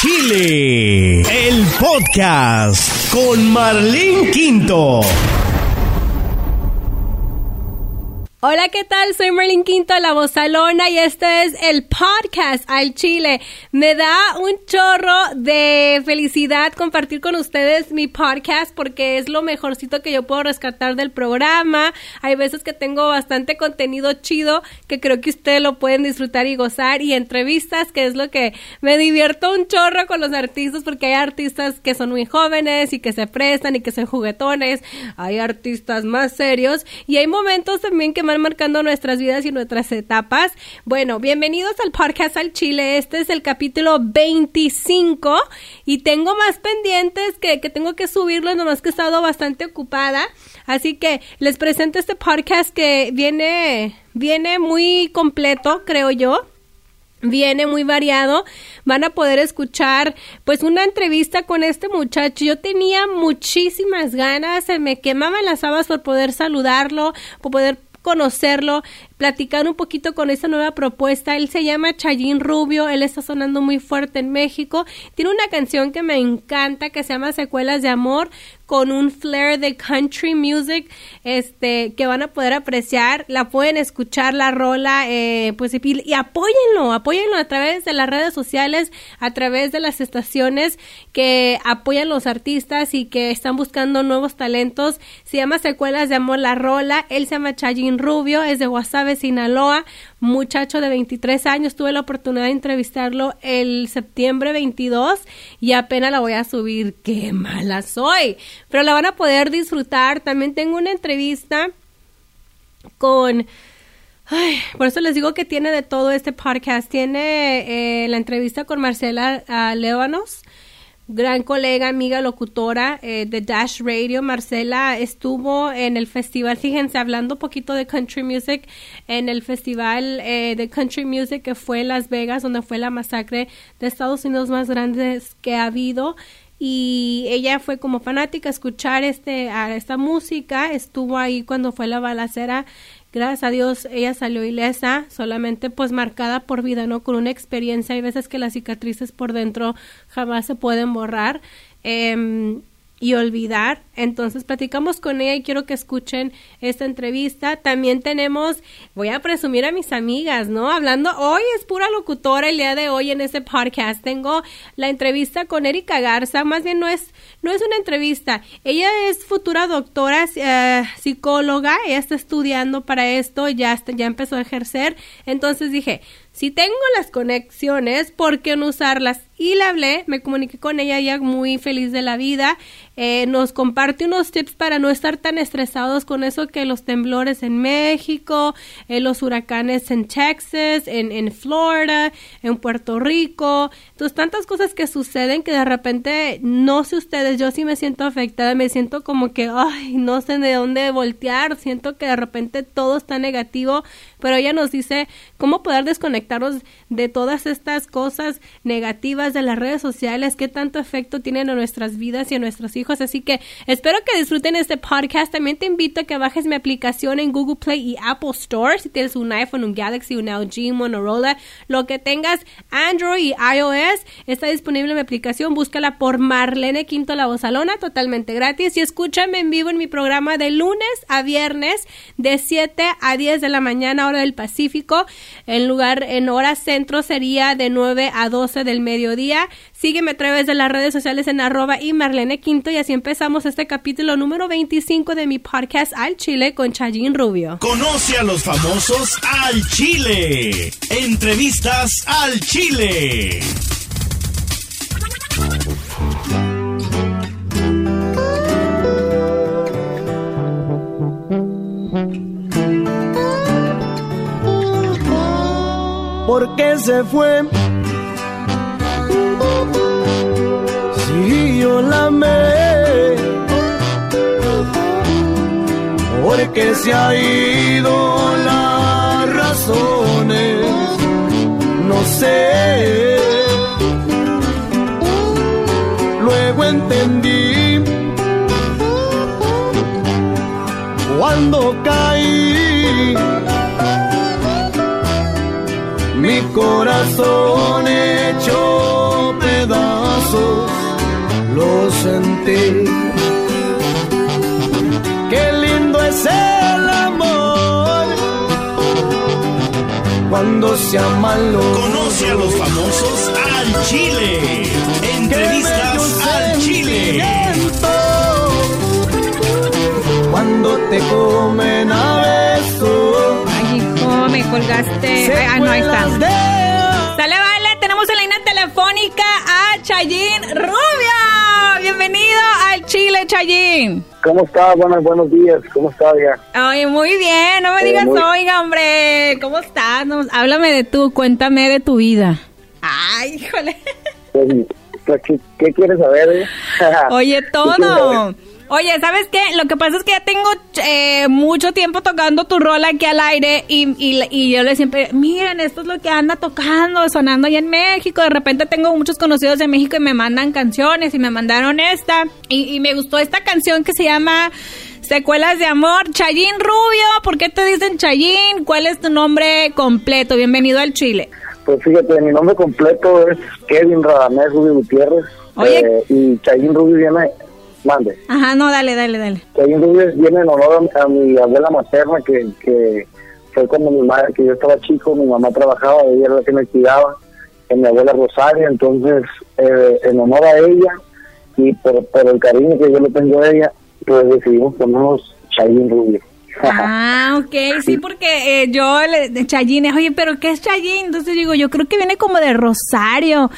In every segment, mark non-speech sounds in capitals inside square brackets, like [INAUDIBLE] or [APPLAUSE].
Chile, el podcast con Marlene Quinto. Hola, ¿qué tal? Soy Merlin Quinto, la vozalona, y este es el podcast al Chile. Me da un chorro de felicidad compartir con ustedes mi podcast porque es lo mejorcito que yo puedo rescatar del programa. Hay veces que tengo bastante contenido chido que creo que ustedes lo pueden disfrutar y gozar y entrevistas, que es lo que me divierto un chorro con los artistas porque hay artistas que son muy jóvenes y que se prestan y que son juguetones. Hay artistas más serios y hay momentos también que marcando nuestras vidas y nuestras etapas. Bueno, bienvenidos al podcast al Chile. Este es el capítulo 25 y tengo más pendientes que, tengo que subirlos, nomás que he estado bastante ocupada. Así que les presento este podcast que viene, viene muy completo, creo yo viene muy variado. Van a poder escuchar pues una entrevista con este muchacho. Yo tenía muchísimas ganas, se me quemaban las habas por poder saludarlo, por poder conocerlo, platicar un poquito con esta nueva propuesta. Él se llama Chayín Rubio, él está sonando muy fuerte en México. Tiene una canción que me encanta que se llama Secuelas de Amor con un flair de country music este que van a poder apreciar la pueden escuchar la rola eh, pues y, apóyenlo apóyenlo a través de las redes sociales a través de las estaciones que apoyan los artistas y que están buscando nuevos talentos. Se llama Secuelas de Amor la rola. Él se llama Chayín Rubio es de Guasave Sinaloa muchacho de 23 años. Tuve la oportunidad de entrevistarlo el septiembre 22 y apenas la voy a subir. ¡Qué mala soy! Pero la van a poder disfrutar. También tengo una entrevista con... por eso les digo que tiene de todo este podcast. Tiene eh, la entrevista con Marcela uh, gran colega, amiga, locutora eh, de Dash Radio, Marcela, estuvo en el festival, fíjense, hablando un poquito de country music, en el festival eh, de country music que fue Las Vegas, donde fue la masacre de Estados Unidos más grande que ha habido. Y ella fue como fanática a escuchar este a esta música. Estuvo ahí cuando fue la balacera gracias a Dios ella salió ilesa, solamente pues marcada por vida, ¿no? Con una experiencia, hay veces que las cicatrices por dentro jamás se pueden borrar. Eh, y olvidar. Entonces platicamos con ella y quiero que escuchen esta entrevista. También tenemos, voy a presumir a mis amigas, ¿no? Hablando, hoy es pura locutora el día de hoy en este podcast. Tengo la entrevista con Erika Garza, más bien no es, no es una entrevista. Ella es futura doctora eh, psicóloga, ella está estudiando para esto, ya, está, ya empezó a ejercer. Entonces dije, si tengo las conexiones, ¿por qué no usarlas? Y le hablé, me comuniqué con ella ya muy feliz de la vida. Eh, nos comparte unos tips para no estar tan estresados con eso que los temblores en México, eh, los huracanes en Texas, en, en Florida, en Puerto Rico. Entonces, tantas cosas que suceden que de repente, no sé ustedes, yo sí me siento afectada, me siento como que, ay, no sé de dónde voltear, siento que de repente todo está negativo, pero ella nos dice cómo poder desconectarnos de todas estas cosas negativas de las redes sociales, qué tanto efecto tienen en nuestras vidas y en nuestros hijos Así que espero que disfruten este podcast. También te invito a que bajes mi aplicación en Google Play y Apple Store. Si tienes un iPhone, un Galaxy, un LG, Motorola, lo que tengas, Android y iOS, está disponible mi aplicación. Búscala por Marlene Quinto La Bozalona, totalmente gratis. Y escúchame en vivo en mi programa de lunes a viernes de 7 a 10 de la mañana, hora del Pacífico. En lugar, en hora centro sería de 9 a 12 del mediodía. Sígueme a través de las redes sociales en arroba y Marlene Quinto y así empezamos este capítulo número 25 de mi podcast Al Chile con Chayín Rubio. Conoce a los famosos al Chile. Entrevistas al Chile. ¿Por qué se fue? Yo la amé, porque se ha ido las razones, no sé. Luego entendí cuando caí. Mi corazón hecho lo sentí. Qué lindo es el amor cuando se aman los Conoce a los famosos al Chile. Entrevistas al Chile. Cuando te comen a besos. Ay, hijo, me colgaste. ah, no, ahí está. Sale, vale, tenemos en la línea telefónica a Chayín Rubio. Chile, Chayín. ¿Cómo está? Buenos, buenos días. ¿Cómo está, ya? Ay, muy bien, no me Eh, digas, muy- oiga, hombre, ¿cómo estás? No, háblame de tú, cuéntame de tu vida. Ay, híjole. Pues, pues, ¿qué, qué quieres saber? eh? Oye, ¿Qué [LAUGHS] quieres todo. Oye, ¿sabes qué? Lo que pasa es que ya tengo eh, mucho tiempo tocando tu rol aquí al aire y, y, y yo le siempre, miren, esto es lo que anda tocando, sonando allá en México. De repente tengo muchos conocidos en México y me mandan canciones y me mandaron esta. Y, y me gustó esta canción que se llama Secuelas de Amor. Chayín Rubio, ¿por qué te dicen Chayín? ¿Cuál es tu nombre completo? Bienvenido al Chile. Pues fíjate, mi nombre completo es Kevin Radamés Rubio Gutiérrez. Oye. eh, y Chayín Rubio viene, mande. Ajá, no, dale, dale, dale. Chayín Rubio viene en honor a, a mi abuela materna, que, que fue cuando mi madre, que yo estaba chico, mi mamá trabajaba, ella era la que me cuidaba, en mi abuela Rosario, entonces, eh, en honor a ella y por, por el cariño que yo le tengo a ella, pues decidimos ponernos Chayín Rubio. Ah, ok, sí, porque eh, yo le Chayín, oye, pero ¿qué es Chayín? Entonces digo, yo creo que viene como de Rosario.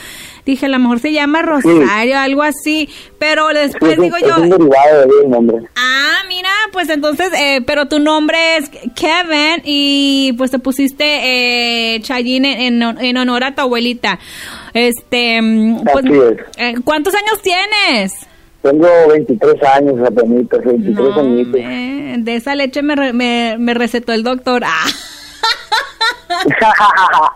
Dije, a lo mejor se llama Rosario, algo así. Pero después digo es yo, un derivado de mi nombre. ah, mira, pues entonces, eh, pero tu nombre es Kevin y pues te pusiste eh, Chayín en, en- en honor a tu abuelita. Este, mm, pues, es. eh, ¿cuántos años tienes? Tengo 23 años, apenas, 23 No, añitos. de esa leche me, re- me, me recetó el doctor. [LAUGHS] Ah.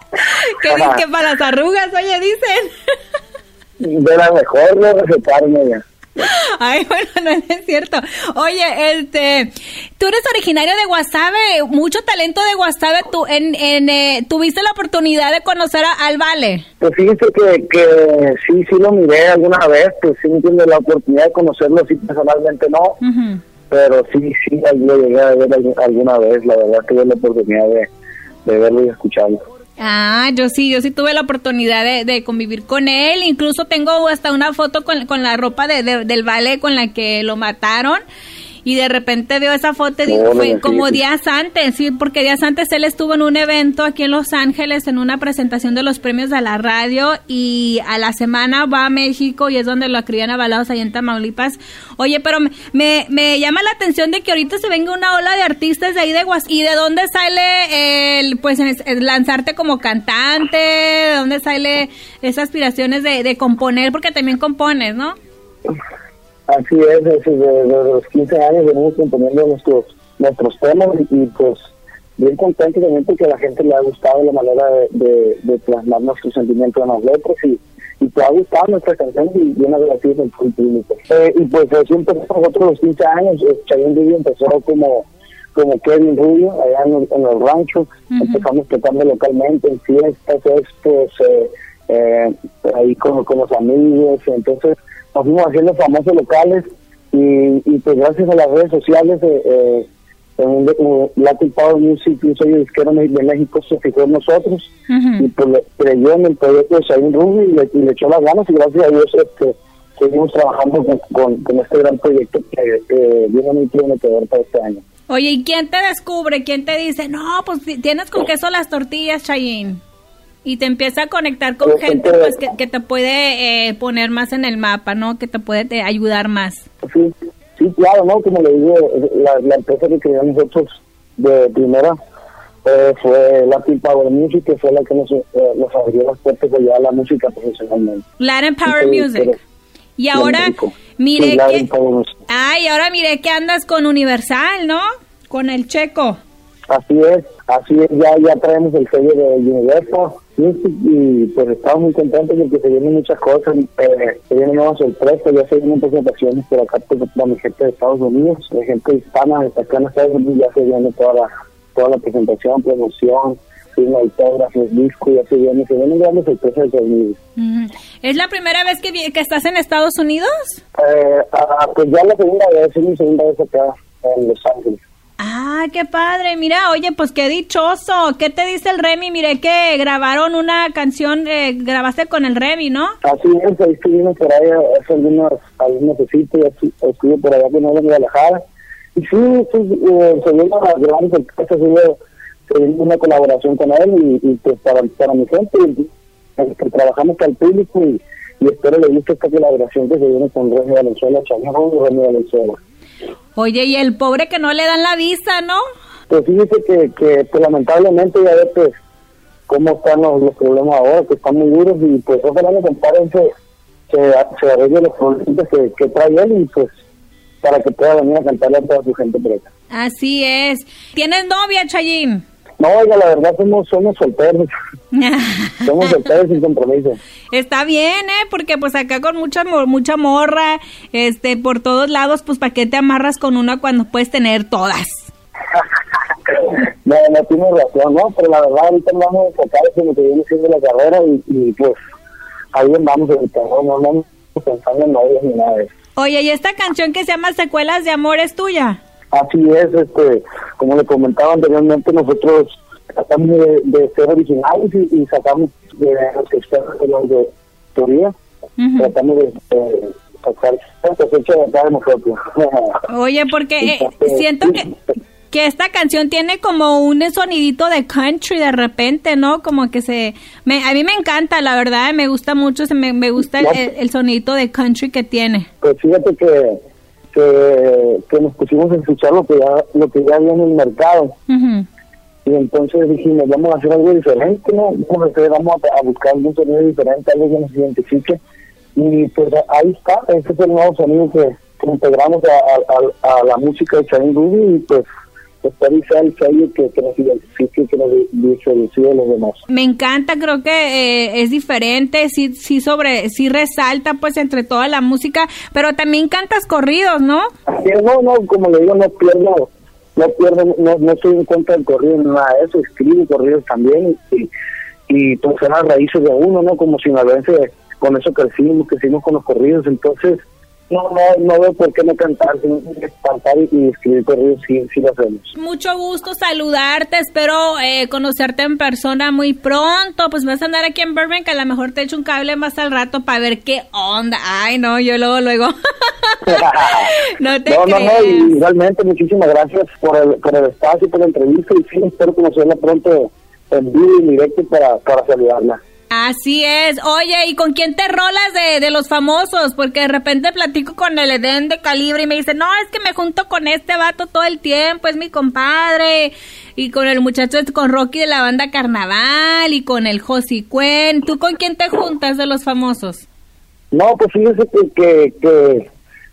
que dice que para las arrugas, oye, dicen. de la mejor de recetarme ya. [LAUGHS] Ay, bueno, no es cierto. Oye, este, tú eres originario de Guasave, mucho talento de Guasave. Tú, en, en, eh, tuviste la oportunidad de conocer a, al Vale. Pues fíjese que, que sí, sí lo miré alguna vez, pues sí tuve la oportunidad de conocerlo, sí personalmente no, pero sí, sí lo llegué a ver algu- alguna vez, la verdad tuve la oportunidad de, de verlo y escucharlo. Ah, yo sí, yo sí tuve la oportunidad de, de convivir con él. Incluso tengo hasta una foto con, con la ropa de, de- del Vale con la que lo mataron. Y de repente veo esa foto y digo, fue como días antes, sí, porque días antes él estuvo en un evento aquí en Los Ángeles en una presentación de los premios de la radio y a la semana va a México y es donde lo crían a balados ahí en Tamaulipas. Oye, pero me, me, llama la atención de que ahorita se venga una ola de artistas de ahí de Guas y de dónde sale el pues es- es lanzarte como cantante, de dónde sale esas aspiraciones de, de componer, porque también compones, ¿no? Así es, desde, desde los 15 años venimos componiendo nuestros nuestros temas y, pues bien contento también porque a la gente le ha gustado la manera de, de, de plasmar nuestros sentimientos en las letras y, y te ha gustado nuestra canción y bien agradecidos en el público. Eh, y pues así empezó nosotros los 15 años, eh, Chayanne Rubio empezó como como Kevin Rubio allá en el, en el rancho, empezamos tocando localmente en fiestas, estos, eh, eh, ahí con, con los amigos, entonces nos fuimos haciendo famosos locales y, y pues gracias a las redes sociales eh, eh, en un, un Latin Power Music, un sello disquero de México se fijó en nosotros Ujú. y pues le- creyó en el proyecto de Shain Rubio y le, y le echó las ganas y gracias a Dios este, seguimos trabajando con, con, con este gran proyecto que eh, viene muy prometedor para este año. Oye, ¿y quién te descubre? ¿Quién te dice, no, pues ti- tienes con queso las tortillas, Chayin? Y te empieza a conectar con gente pues que, que te puede eh, poner más en el mapa, ¿no? Que te puede te- ayudar más. Sí, sí, claro, ¿no? Como le digo, la, la empresa que creamos nosotros de primera eh, fue Latin Power Music, que fue la que nos, eh, nos abrió las puertas de llevar la música profesionalmente. Latin Power Music. pero- Y ahora, mire Sí, que... Ay, ahora mire que andas con Universal, ¿no? Con el checo. Así es, así es, ya, ya traemos el sello de Universal Music y pues estamos muy contentos porque se vienen muchas cosas, eh, se vienen nuevas sorpresas, ya se vienen presentaciones por acá por, por mi gente de Estados Unidos, de gente hispana acá en Estados Unidos ya se viene toda la, toda la presentación, promoción, firma autógrafos, discos, y así viene, se vienen grandes sorpresas conmigo. Ujú. ¿Es la primera vez que, que estás en Estados Unidos? Eh, ah, pues ya la segunda vez, es mi segunda vez acá en Los Ángeles. Ah, qué padre. Mira, oye, pues qué dichoso. ¿Qué te dice el Remy? Miré que grabaron una canción, eh, grabaste con el Remy, ¿no? Así es, ahí estuvimos por ahí hace algunos, algunos besitos, estuve por allá con él en Guadalajara. Y sí, sí eh, se vino a grandes sorpresas, hubo- se vino una colaboración con él y, y pues para, para mi gente, eh, que trabajamos para el público y, espero le guste esta colaboración que se viene con Remy Valenzuela, Chañón y Remy Valenzuela. Oye, y el pobre que no le dan la visa, ¿no? Pues fíjese que, que pues, lamentablemente ya ve pues cómo están los, los problemas ahora, que están muy duros y pues ojalá mi compadre se, se, se arregle los problemas que, que trae él y pues para que pueda venir a cantarle a toda su gente por acá. Así es. ¿Tienes novia, Chayín? No, oiga, la verdad somos, somos solteros, [LAUGHS] somos solteros sin compromiso. Está bien, ¿eh? Porque pues acá con mucha mucha morra, este, por todos lados, pues ¿para qué te amarras con una cuando puedes tener todas? [LAUGHS] No, no tiene razón, ¿no? Pero la verdad ahorita vamos a enfocar en lo que viene siendo la carrera y, y pues ahí vamos ahorita, no, no, no estamos pensando en novios ni nada de eso. Oye, ¿y esta canción que se llama Secuelas de Amor es tuya? Así es, este, como le comentaba anteriormente, nosotros tratamos de, de ser originales y, y sacamos de los expertos de los de teoría, Ujú. tratamos de, de sacar cosecha de nosotros. [LAUGHS] Oye, porque eh, siento que, que esta canción tiene como un sonidito de country de repente, ¿no? Como que se... Me, a mí me encanta, la verdad, me gusta mucho, se me, me gusta el, el- el sonidito de country que tiene. Pues fíjate que, que, que nos pusimos a escuchar lo que ya, lo que ya había en el mercado. Ujú. Y entonces dijimos, vamos a hacer algo diferente, ¿no? Vamos a, hacer- vamos a, a buscar algún sonido diferente, algo que nos identifique. Y pues ahí está, ese es el nuevo sonido que, que integramos a, a- a- a la música de Chain Ruby y pues y sea el sello que, que nos identifique, que nos diferencie de los demás. Me encanta, creo que eh, es diferente, sí, sí sobre, sí resalta pues entre toda la música, pero también cantas corridos, ¿no? Así es, no, no, como le digo, no pierdo, no pierdo, no, no estoy en contra del corrido, ni nada de eso, escribo corridos también y, y pues las raíces de uno, ¿no? Como sinaloense, con eso crecimos, crecimos con los corridos, entonces no, no, no veo por qué no cantar, cantar y, y escribir corridos sí, sí lo hacemos. Mucho gusto saludarte, espero eh, conocerte en persona muy pronto, pues vas a andar aquí en Burbank, a lo mejor te echo un cable más al rato para ver qué onda. Ay, no, yo luego, luego. [LAUGHS] no te no, no, no, y realmente muchísimas gracias por el, por el espacio, por la entrevista y sí, espero conocerla pronto en vivo y directo para, para saludarla. Así es. Oye, ¿y con quién te rolas de, de los famosos? Porque de repente platico con el Edén de calibre y me dice, no, es que me junto con este vato todo el tiempo, es mi compadre. Y con el muchacho, con Rocky de la banda Carnaval y con el Josi Cuen. ¿Tú con quién te juntas de los famosos? No, pues fíjese que, que, que,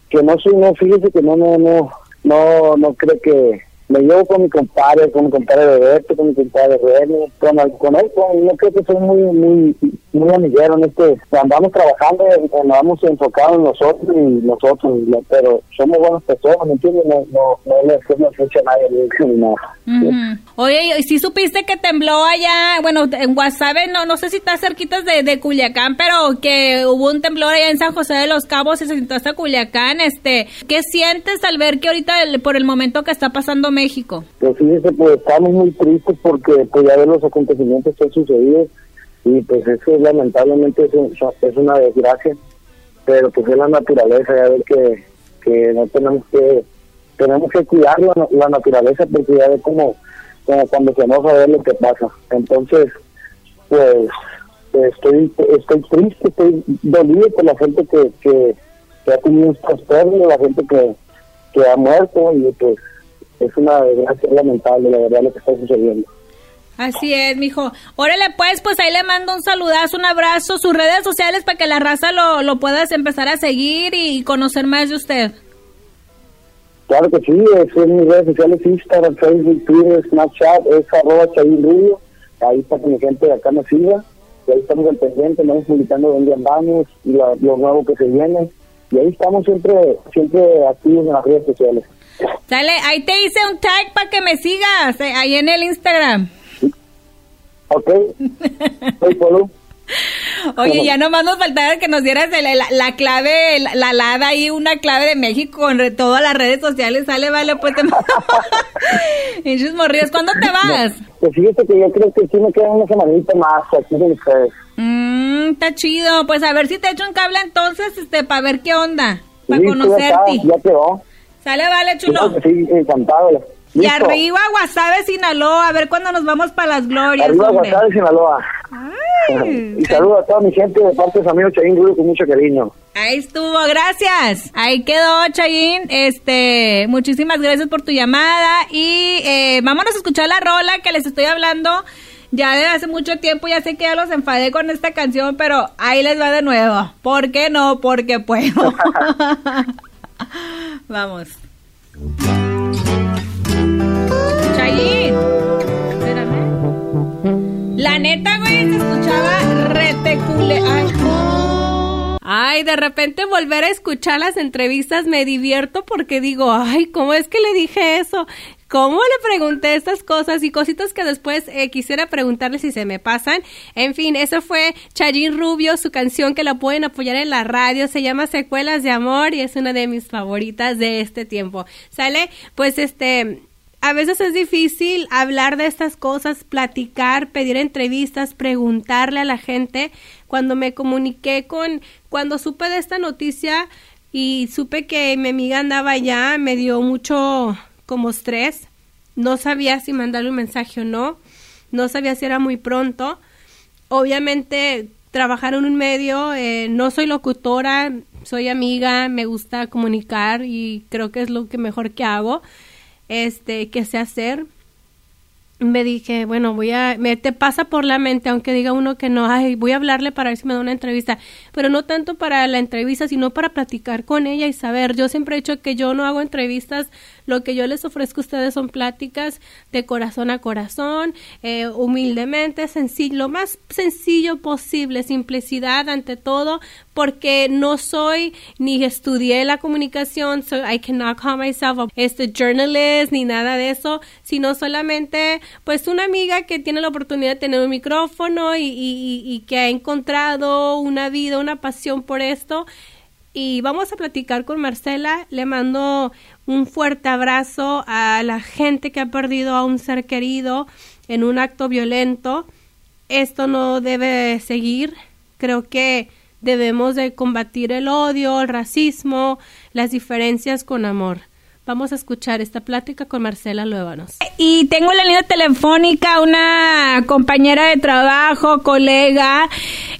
que no soy, no, fíjese que no, no, no, no, no creo que me llevo con mi compadre, con mi compadre Roberto, con mi compadre René, con, con él, con, no creo que soy muy, muy, muy amiguero en este, andamos trabajando, andamos enfocados en nosotros y nosotros, pero somos buenas personas, ¿me entiendes? No, no, no le hacemos mucho a nadie, ni nada. Ujú. Oye, ¿y si supiste que tembló allá? Bueno, en Guasave, no, no sé si está cerquitas de, de Culiacán, pero que hubo un temblor allá en San José de los Cabos y se sintió hasta Culiacán. Este, ¿Qué sientes al ver que ahorita, por el momento que está pasando México? Pues fíjese, pues estamos muy tristes porque pues ya ver los acontecimientos que han sucedido y pues eso lamentablemente es, un- es una desgracia, pero pues es la naturaleza, ya ver que, que no tenemos que tenemos que cuidar la, naturaleza porque ya ve como, como cuando se enoja ver lo que pasa. Entonces, pues estoy estoy triste, estoy dolido por la gente que, que, ha tenido estos pérdidas, la gente que, que ha muerto y pues es una desgracia lamentable la verdad lo que está sucediendo. Así es, mijo. Órale, pues, pues ahí le mando un saludazo, un abrazo, sus redes sociales para que la raza lo, lo puedas empezar a seguir y conocer más de usted. Claro que sí, es en mis redes sociales, Instagram, Facebook, Twitter, Snapchat, es arroba Chavín Rubio, ahí para que mi gente de acá nos siga, y ahí estamos al pendiente, vamos publicando dónde andamos, y la- lo nuevo que se viene, y ahí estamos siempre, siempre activos en las redes sociales. Sale, ahí te hice un tag para que me sigas, eh, ahí en el Instagram. Ok. Soy Polo. Oye, ya nomás nos faltaba que nos dieras la, clave, la, la LADA ahí, una clave de México con todas las redes sociales. Sale, vale, pues te [LAUGHS] morridos. ¿Cuándo te vas? pues fíjate que yo creo que sí me queda una semanita más aquí con ustedes. Mmm, está chido. Pues a ver si te echo un cable entonces, este, para ver qué onda. Para conocerte. Ya, quedó. Sale, vale, chulo. Sí, encantado. Y arriba Guasave, Sinaloa, a ver cuándo nos vamos para las glorias. Arriba Guasave, Sinaloa. [LAUGHS] y saludo a toda mi gente de parte de su amigo Chayín Rubio con mucho cariño. Ahí estuvo, gracias. Ahí quedó, Chayín. Este, muchísimas gracias por tu llamada y eh, vámonos a escuchar la rola que les estoy hablando. Ya de hace mucho tiempo, ya sé que ya los enfadé con esta canción, pero ahí les va de nuevo. ¿Por qué no? Porque puedo. [LAUGHS] [GASPS] Vamos. La neta, güey, se escuchaba retecule. Ay. Ay, de repente volver a escuchar las entrevistas me divierto porque digo, ay, ¿cómo es que le dije eso? ¿Cómo le pregunté estas cosas y cositas que después eh, quisiera preguntarle si se me pasan? En fin, eso fue Chayín Rubio, su canción que la pueden apoyar en la radio, se llama Secuelas de Amor y es una de mis favoritas de este tiempo. ¿Sale? Pues este a veces es difícil hablar de estas cosas, platicar, pedir entrevistas, preguntarle a la gente. Cuando me comuniqué con, cuando supe de esta noticia y supe que mi amiga andaba allá, me dio mucho como estrés. No sabía si mandarle un mensaje o no. No sabía si era muy pronto. Obviamente, trabajar en un medio, eh, no soy locutora, soy amiga, me gusta comunicar y creo que es lo que mejor que hago este, que sé hacer. Me dije, bueno, voy a, me te pasa por la mente, aunque diga uno que no, ay, voy a hablarle para ver si me da una entrevista, pero no tanto para la entrevista, sino para platicar con ella y saber. Yo siempre he dicho que yo no hago entrevistas lo que yo les ofrezco a ustedes son pláticas de corazón a corazón, eh, humildemente, sencillo, lo más sencillo posible, simplicidad ante todo, porque no soy ni estudié la comunicación, so I cannot call myself a este journalist ni nada de eso, sino solamente pues una amiga que tiene la oportunidad de tener un micrófono y, y que ha encontrado una vida, una pasión por esto y vamos a platicar con Marcela. Le mando un fuerte abrazo a la gente que ha perdido a un ser querido en un acto violento. Esto no debe seguir. Creo que debemos de combatir el odio, el racismo, las diferencias con amor. Vamos a escuchar esta plática con Marcela Luévanos. Y tengo la línea telefónica una compañera de trabajo, colega,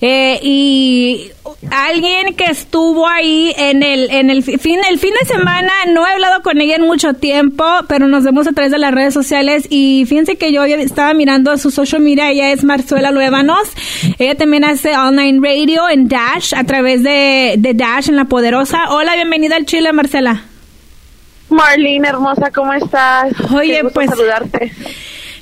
eh, y alguien que estuvo ahí en el, en el fin, el fin de semana. No he hablado con ella en mucho tiempo, pero nos vemos a través de las redes sociales. Y fíjense que yo estaba mirando su social media. Ella es Marcela Luévanos. Ella también hace online radio en Dash, a través de Dash en La Poderosa. Hola, bienvenida al Chile, Marcela. Marlene, hermosa, ¿cómo estás? Oye, pues saludarte.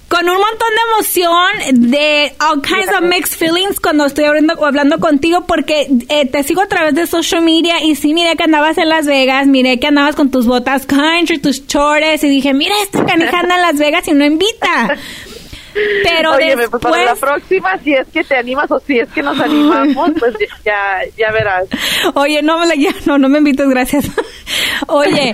Con un montón de emoción, de all kinds of mixed feelings cuando estoy hablando, hablando contigo, porque eh, te sigo a través de social media y sí, miré que andabas en Las Vegas, miré que andabas con tus botas country, tus chores, y dije, mira, esta canija anda en Las Vegas y no invita. [LAUGHS] Pero Oye, después... para la próxima, si es que te animas o si es que nos animamos, pues ya, ya verás. Oye, no, ya, no, no me invites, gracias. [LAUGHS] Oye,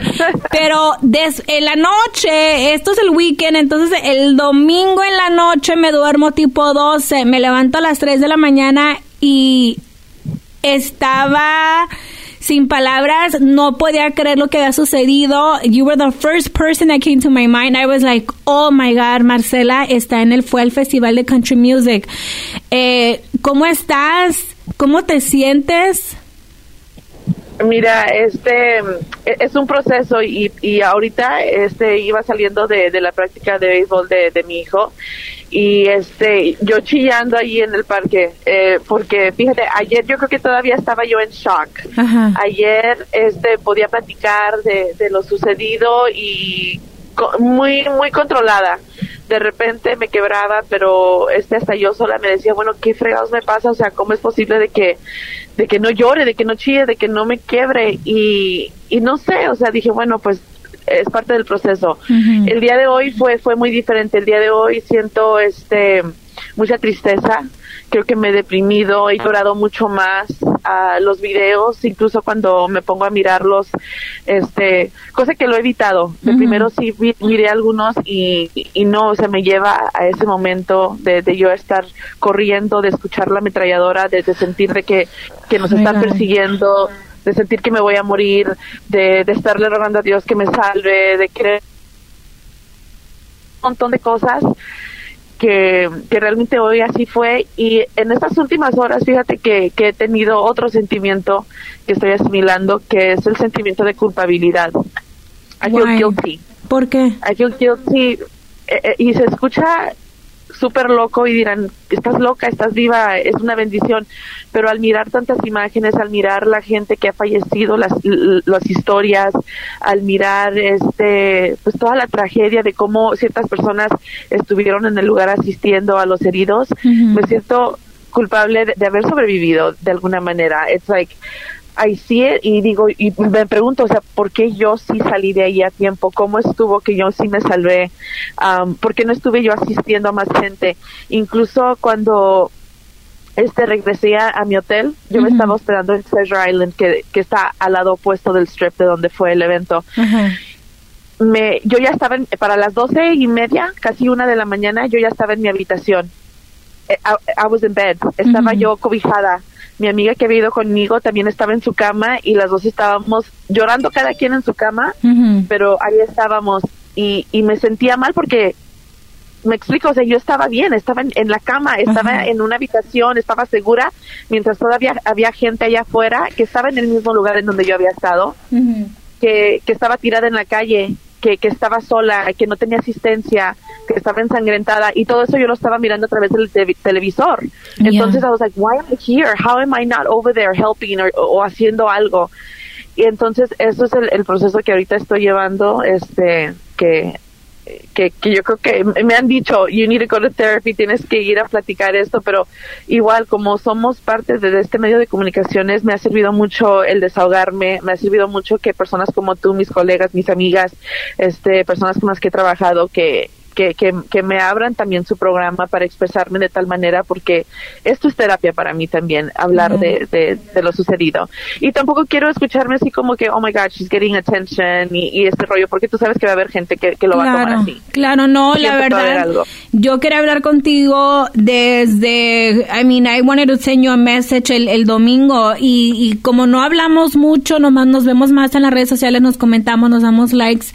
pero des, en la noche, esto es el weekend, entonces el domingo en la noche me duermo tipo 12, me levanto a las 3 de la mañana y estaba sin palabras, no podía creer lo que había sucedido. You were the first person that came to my mind. I was like, oh my God, Marcela está en el, fue al Festival de Country Music. Eh, ¿Cómo estás? ¿Cómo te sientes? Mira, este es un proceso y, y ahorita este iba saliendo de, de la práctica de béisbol de, de mi hijo. Y este yo chillando ahí en el parque eh, porque fíjate ayer yo creo que todavía estaba yo en shock. Ayer este podía platicar de, de lo sucedido y muy muy controlada de repente me quebraba pero este hasta yo sola me decía bueno qué fregados me pasa o sea cómo es posible de que de que no llore de que no chille de que no me quiebre y y no sé o sea dije bueno pues es parte del proceso. El día de hoy fue fue muy diferente. El día de hoy siento este mucha tristeza, creo que me he deprimido, he llorado mucho más a los videos, incluso cuando me pongo a mirarlos, este, cosa que lo he evitado. De primero sí miré algunos y, y no, se me lleva a ese momento de, de, yo estar corriendo, de escuchar la ametralladora, de, sentir de que, que nos están persiguiendo, de sentir que me voy a morir, de, de estarle rogando a Dios que me salve, de querer un montón de cosas que, que realmente hoy así fue y en estas últimas horas fíjate que, que he tenido otro sentimiento que estoy asimilando que es el sentimiento de culpabilidad. I feel guilty. ¿Por qué? I feel guilty eh, eh, y se escucha súper loco y dirán, estás loca, estás viva, es una bendición. Pero al mirar tantas imágenes, al mirar la gente que ha fallecido, las, las historias, al mirar este, pues toda la tragedia de cómo ciertas personas estuvieron en el lugar asistiendo a los heridos, me siento culpable de, de, haber sobrevivido de alguna manera. It's like, I see it y digo, y me pregunto, o sea, ¿por qué yo sí salí de ahí a tiempo? ¿Cómo estuvo que yo sí me salvé? Um, ¿Por qué no estuve yo asistiendo a más gente? Incluso cuando este regresé a, mi hotel, yo me estaba hospedando en Treasure Island, que, que está al lado opuesto del strip de donde fue el evento. Me, yo ya estaba para las doce y media, casi una de la mañana, yo ya estaba en mi habitación. Eh, I, was in bed, estaba yo cobijada mi amiga que había ido conmigo también estaba en su cama y las dos estábamos llorando cada quien en su cama, pero ahí estábamos y, y me sentía mal porque me explico, o sea, yo estaba bien, estaba en, la cama, estaba en una habitación, estaba segura, mientras todavía había gente allá afuera que estaba en el mismo lugar en donde yo había estado, que, que estaba tirada en la calle que, que estaba sola, que no tenía asistencia, que estaba ensangrentada y todo eso yo lo estaba mirando a través del televisor. Entonces I was like, why am I here? How am I not over there helping o haciendo algo? Y entonces eso es el, el, proceso que ahorita estoy llevando, este, que que, que yo creo que me han dicho, you need to go to therapy, tienes que ir a platicar esto, pero igual como somos parte de este medio de comunicaciones, me ha servido mucho el desahogarme, me ha servido mucho que personas como tú, mis colegas, mis amigas, este, personas con las que he trabajado, que, que, que, me abran también su programa para expresarme de tal manera, porque esto es terapia para mí también, hablar de, de, lo sucedido. Y tampoco quiero escucharme así como que, oh my God, she's getting attention y, este rollo, porque tú sabes que va a haber gente que, que lo va a tomar así. Claro, no, la verdad. Yo quería hablar contigo desde, I mean, I wanted to send you a message el, el domingo y, y como no hablamos mucho, nomás nos vemos más en las redes sociales, nos comentamos, nos damos likes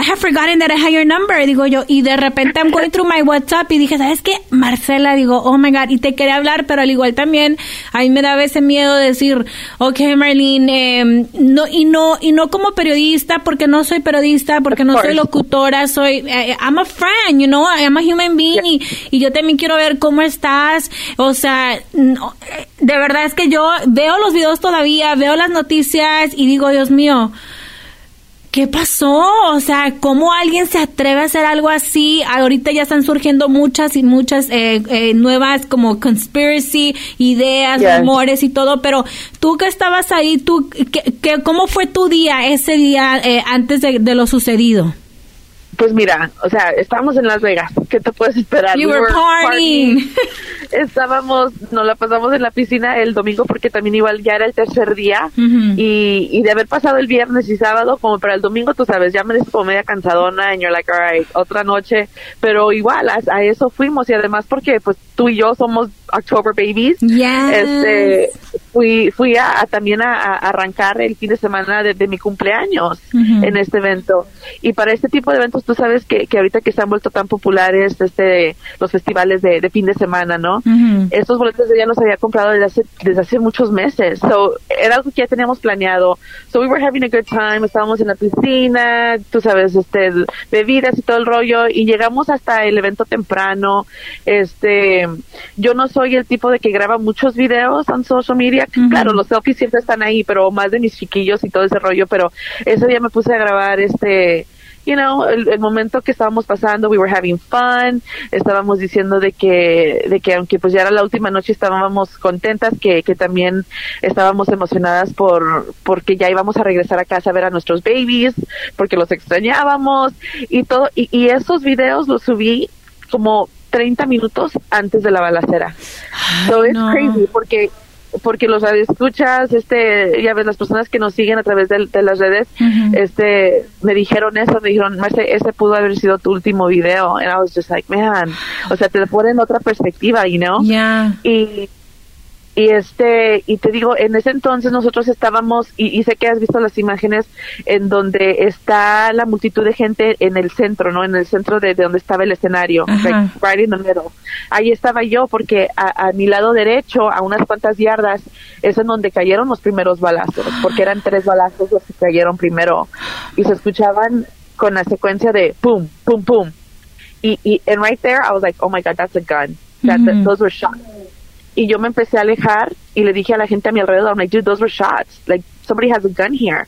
I have forgotten that I had your number, digo yo, y de repente I'm going through my WhatsApp y dije, ¿sabes qué? Marcela, digo, oh my God, y te quería hablar, pero al igual también, a mí me daba ese miedo de decir, ok, Marlene, eh, no, y no, y no como periodista, porque no soy periodista, porque no soy locutora, soy, eh, I'm a friend, you know, I'm a human being, y, y, yo también quiero ver cómo estás, o sea, no, de verdad es que yo veo los videos todavía, veo las noticias y digo, Dios mío, ¿Qué pasó? O sea, ¿cómo alguien se atreve a hacer algo así? Ahorita ya están surgiendo muchas y muchas eh, eh, nuevas como conspiracy, ideas, rumores y todo, pero tú que estabas ahí, tú, ¿qué, cómo fue tu día ese día eh, antes de, de lo sucedido? Pues mira, o sea, estábamos en Las Vegas. ¿Qué te puedes esperar? You were, partying. [LAUGHS] Estábamos, nos la pasamos en la piscina el domingo porque también igual ya era el tercer día y, y de haber pasado el viernes y sábado como para el domingo, tú sabes, ya me des como media cansadona and you're like, alright, otra noche, pero igual a, eso fuimos y además porque pues tú y yo somos October Babies. Este, fui fui a, también a, arrancar el fin de semana de, mi cumpleaños en este evento y para este tipo de eventos tú sabes que, que ahorita que se han vuelto tan populares este los festivales de, fin de semana, ¿no? Estos boletos ya los había comprado desde hace, desde hace muchos meses. So, era algo que ya teníamos planeado. So we were having a good time, estábamos en la piscina, tú sabes, este bebidas y todo el rollo y llegamos hasta el evento temprano. Este, yo no soy el tipo de que graba muchos videos en social media. Claro, los selfies siempre están ahí, pero más de mis chiquillos y todo ese rollo, pero ese día me puse a grabar este you know, el, momento que estábamos pasando, we were having fun, estábamos diciendo de que, de que aunque pues ya era la última noche estábamos contentas, que, que también estábamos emocionadas por, porque ya íbamos a regresar a casa a ver a nuestros babies, porque los extrañábamos y todo, y, y esos videos los subí como 30 minutos antes de la balacera. so it's no. crazy porque porque los escuchas, este, ya ves, las personas que nos siguen a través de, de las redes, este, me dijeron eso, me dijeron, ese, ese pudo haber sido tu último video, and I was just like, man, o sea, te ponen en otra perspectiva, you know? Ya. y y este y te digo en ese entonces nosotros estábamos y, y sé que has visto las imágenes en donde está la multitud de gente en el centro no en el centro de, de donde estaba el escenario like, right in the middle. Ahí estaba yo porque a, a mi lado derecho a unas cuantas yardas es en donde cayeron los primeros balazos porque eran tres balazos los que cayeron primero. Y se escuchaban con la secuencia de pum pum pum. Y, y and right there I was like oh my god that's a gun. That, those were shots y yo me empecé a alejar y le dije a la gente a mi alrededor, I'm like, dude, those were shots. Like, somebody has a gun here.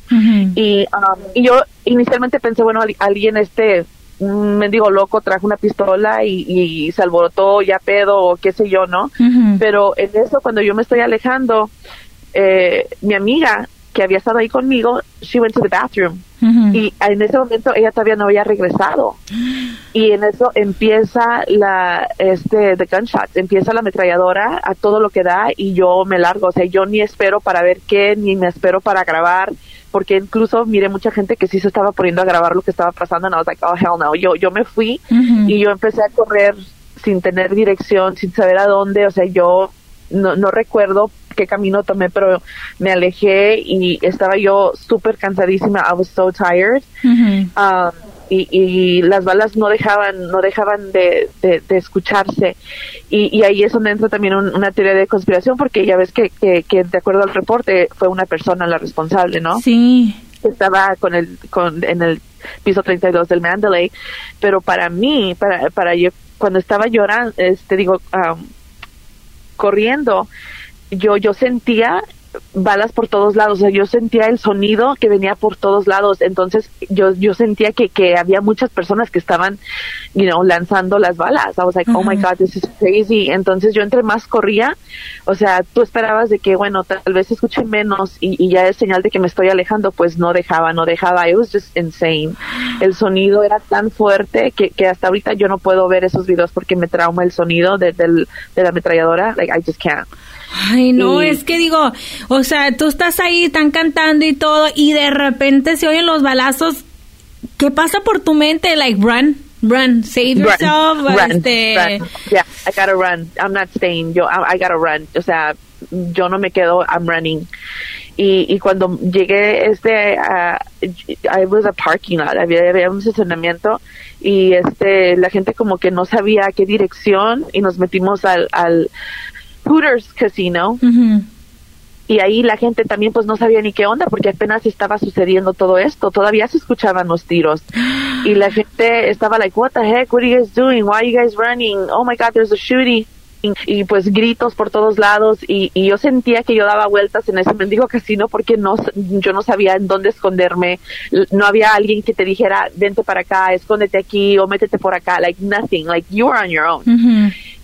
Y, um, y yo inicialmente pensé, bueno, al- alguien este, mendigo loco trajo una pistola y, y se alborotó ya pedo o qué sé yo, ¿no? Pero en eso, cuando yo me estoy alejando, eh, mi amiga que había estado ahí conmigo, she went to the bathroom. Ujú. Y en ese momento ella todavía no había regresado. [GASPS] Y en eso empieza la, este, the gunshot, empieza la ametralladora a todo lo que da y yo me largo. O sea, yo ni espero para ver qué, ni me espero para grabar, porque incluso miré mucha gente que sí se estaba poniendo a grabar lo que estaba pasando and I was like, oh hell no. Yo, yo me fui Ujú. y yo empecé a correr sin tener dirección, sin saber a dónde. O sea, yo no, no recuerdo qué camino tomé, pero me alejé y estaba yo súper cansadísima. I was so tired. Um, y, y las balas no dejaban no dejaban de, de, de escucharse y, y ahí es donde entra también un- una teoría de conspiración porque ya ves que, que, que de acuerdo al reporte fue una persona la responsable no Sí. estaba con el con en el piso 32 del Mandalay pero para mí para para yo cuando estaba llorando este digo um, corriendo yo yo sentía balas por todos lados, o sea, yo sentía el sonido que venía por todos lados, entonces yo yo sentía que, que había muchas personas que estaban, you know, lanzando las balas. I was like, oh my god, this is crazy. Entonces yo entre más corría, o sea, tú esperabas de que, bueno, tal vez escuche menos y, y ya es señal de que me estoy alejando, pues no dejaba, no dejaba. It was just insane. El sonido era tan fuerte que, que hasta ahorita yo no puedo ver esos videos porque me trauma el sonido de, del, de la ametralladora. Like, I just can't. Ay, no, es que digo, o sea, tú estás ahí, están cantando y todo, y de repente se oyen los balazos. ¿Qué pasa por tu mente? Like, run, run, save Run, yourself. run, este, run. Yeah, I gotta run. I'm not staying. Yo, I, I gotta run. O sea, yo no me quedo. I'm running. Y, y cuando llegué, este, a I was a parking lot. Había, había un estacionamiento y este, la gente como que no sabía a qué dirección y nos metimos al, al Hooters Casino. Y ahí la gente también pues no sabía ni qué onda porque apenas estaba sucediendo todo esto, todavía se escuchaban los tiros. [GASPS] Y la gente estaba like, what the heck, what are you guys doing, why are you guys running, oh my god, there's a shooting. Y pues gritos por todos lados. Y, y yo sentía que yo daba vueltas en ese mendigo casino porque no yo no sabía en dónde esconderme. No había alguien que te dijera vente para acá escóndete aquí o métete por acá. Like nothing. Like you were on your own.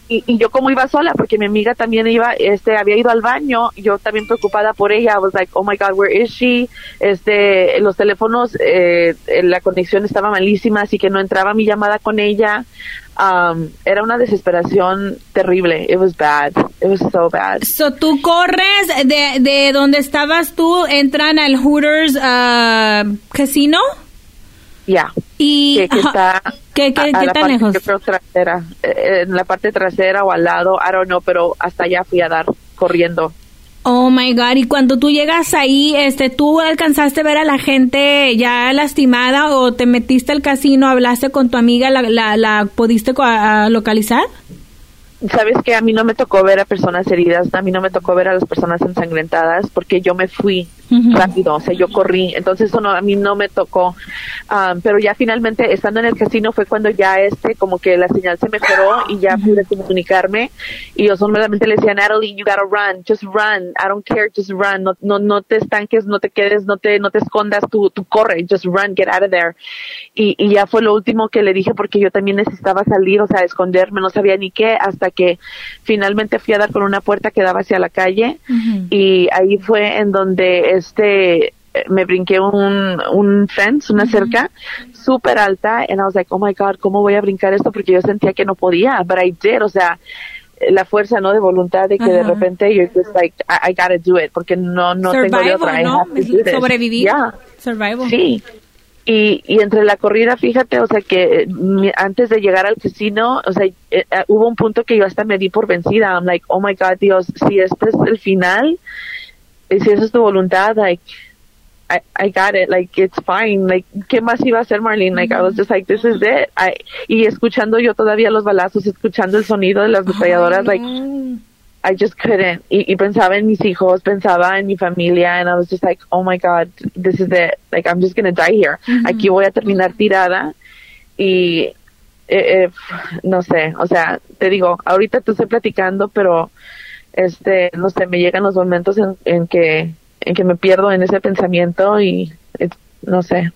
Y, y yo como iba sola porque mi amiga también iba este había ido al baño yo también preocupada por ella I was like oh my god where is she este los teléfonos eh, la conexión estaba malísima así que no entraba mi llamada con ella. Um, era una desesperación terrible. It was bad. It was so bad. So, tú corres de, de donde estabas tú, entran al Hooters ah, Casino yeah y... que, está ¿Qué, qué, a- a qué la tan parte, lejos? creo, trasera eh, en la parte trasera o al lado I don't know pero hasta allá fui a dar corriendo Oh my God, y cuando tú llegas ahí, este, ¿tú alcanzaste a ver a la gente ya lastimada o te metiste al casino, hablaste con tu amiga, la, la, la pudiste a- localizar? Sabes que a mí no me tocó ver a personas heridas, a mí no me tocó ver a las personas ensangrentadas porque yo me fui Rápido, o sea, yo corrí, entonces eso no, a mí no me tocó, Um, pero ya finalmente estando en el casino fue cuando ya este, como que la señal se mejoró y ya pude comunicarme. Y yo solamente le decía, Natalie, you gotta run, just run, I don't care, just run, no, no, no te estanques, no te quedes, no te, no te escondas, tú, tú corre, just run, get out of there. Y, y ya fue lo último que le dije porque yo también necesitaba salir, o sea, esconderme, no sabía ni qué, hasta que finalmente fui a dar con una puerta que daba hacia la calle. Ujú. y ahí fue en donde este eh, me brinqué un, un fence, una cerca súper alta, and I was like, oh my God, ¿cómo voy a brincar esto? Porque yo sentía que no podía, but I did, o sea, la fuerza, ¿no? De voluntad de que de repente you're just like, I, I gotta do it, porque no, no tengo de otra. ¿no? Sobrevivir. Yeah. Survival. Sí. Y, y entre la corrida, fíjate, o sea, que eh, antes de llegar al casino, o sea, eh, eh, hubo un punto que yo hasta me di por vencida. I'm like, oh my God, Dios, si este es el final, si esa es tu voluntad, like, I, I got it, like, it's fine, like, ¿qué más iba a hacer Marlene? Like, I was just like, this is it. I, y escuchando yo todavía los balazos, escuchando el sonido de las ametralladoras, like, I just couldn't. Y, y pensaba en mis hijos, pensaba en mi familia, and I was just like, oh my God, this is it. Like, I'm just gonna die here. Aquí voy a terminar tirada. Y, eh, eh, no sé, o sea, te digo, ahorita te estoy platicando, pero, este, no sé, me llegan los momentos en, en que, en que me pierdo en ese pensamiento y, no sé.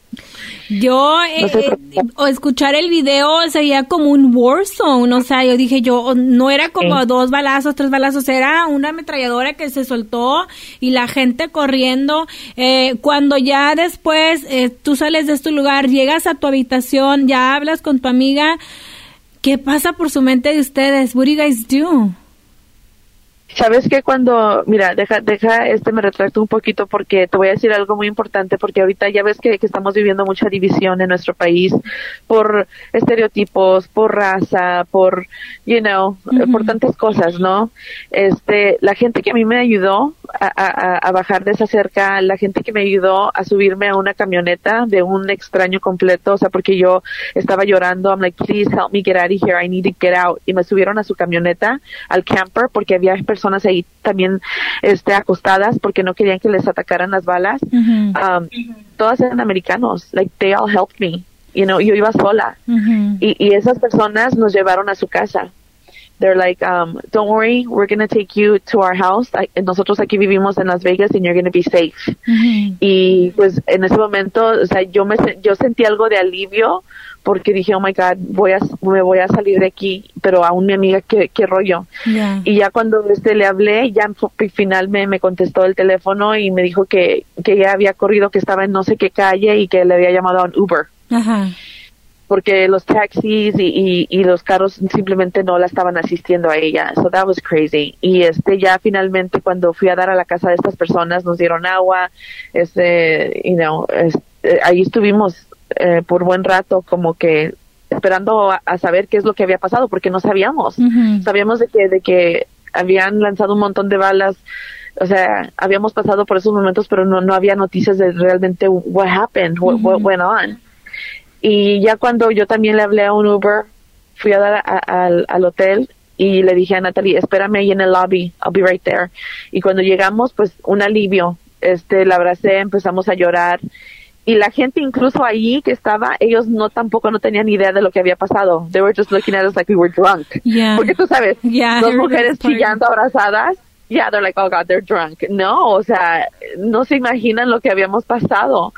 Yo, eh, No sé eh, escuchar el video sería como un war zone, o sea, yo dije yo, no era como Sí. dos balazos, tres balazos, era una ametralladora que se soltó y la gente corriendo. Eh, cuando ya después eh, tú sales de este lugar, llegas a tu habitación, ya hablas con tu amiga, ¿qué pasa por su mente de ustedes? What do you guys do? Sabes que cuando, mira, deja, deja, este me retracto un poquito porque te voy a decir algo muy importante porque ahorita ya ves que, que estamos viviendo mucha división en nuestro país por estereotipos, por raza, por, you know, por tantas cosas, ¿no? Este, la gente que a mí me ayudó a, a, a bajar de esa cerca, la gente que me ayudó a subirme a una camioneta de un extraño completo, o sea, porque yo estaba llorando, I'm like, please help me get out of here, I need to get out, y me subieron a su camioneta, al camper, porque había personas ahí también, este, acostadas, porque no querían que les atacaran las balas, um, todas eran americanos, like, they all helped me, you know, yo iba sola, y, y esas personas nos llevaron a su casa. They're like, um, don't worry, we're going to take you to our house. I- nosotros aquí vivimos en Las Vegas and you're going to be safe. Y pues en ese momento, o sea, yo me yo sentí algo de alivio porque dije, oh my God, voy a, me voy a salir de aquí, pero aún mi amiga, ¿qué, qué rollo? Ya. Y ya cuando este le hablé, ya al final me, me contestó el teléfono y me dijo que, que ya había corrido, que estaba en no sé qué calle y que le había llamado a un Uber Ajá. Porque los taxis y, y, y los carros simplemente no la estaban asistiendo a ella. So that was crazy. Y este ya finalmente cuando fui a dar a la casa de estas personas nos dieron agua, este, you know, este, ahí estuvimos eh, por buen rato como que esperando a, a saber qué es lo que había pasado porque no sabíamos. Sabíamos de que de que habían lanzado un montón de balas. O sea, habíamos pasado por esos momentos, pero no, no había noticias de realmente what happened, what, what went on. Y ya cuando yo también le hablé a un Uber, fui a dar a- al, al hotel y le dije a Natalie, espérame ahí en el lobby, I'll be right there. Y cuando llegamos, pues un alivio, este, la abracé, empezamos a llorar. Y la gente incluso ahí que estaba, ellos no tampoco no tenían idea de lo que había pasado. They were just looking at us like we were drunk. Yeah. Porque tú sabes, Yeah, dos mujeres chillando abrazadas. Yeah, they're like, oh God, they're drunk. No, o sea, no se imaginan lo que habíamos pasado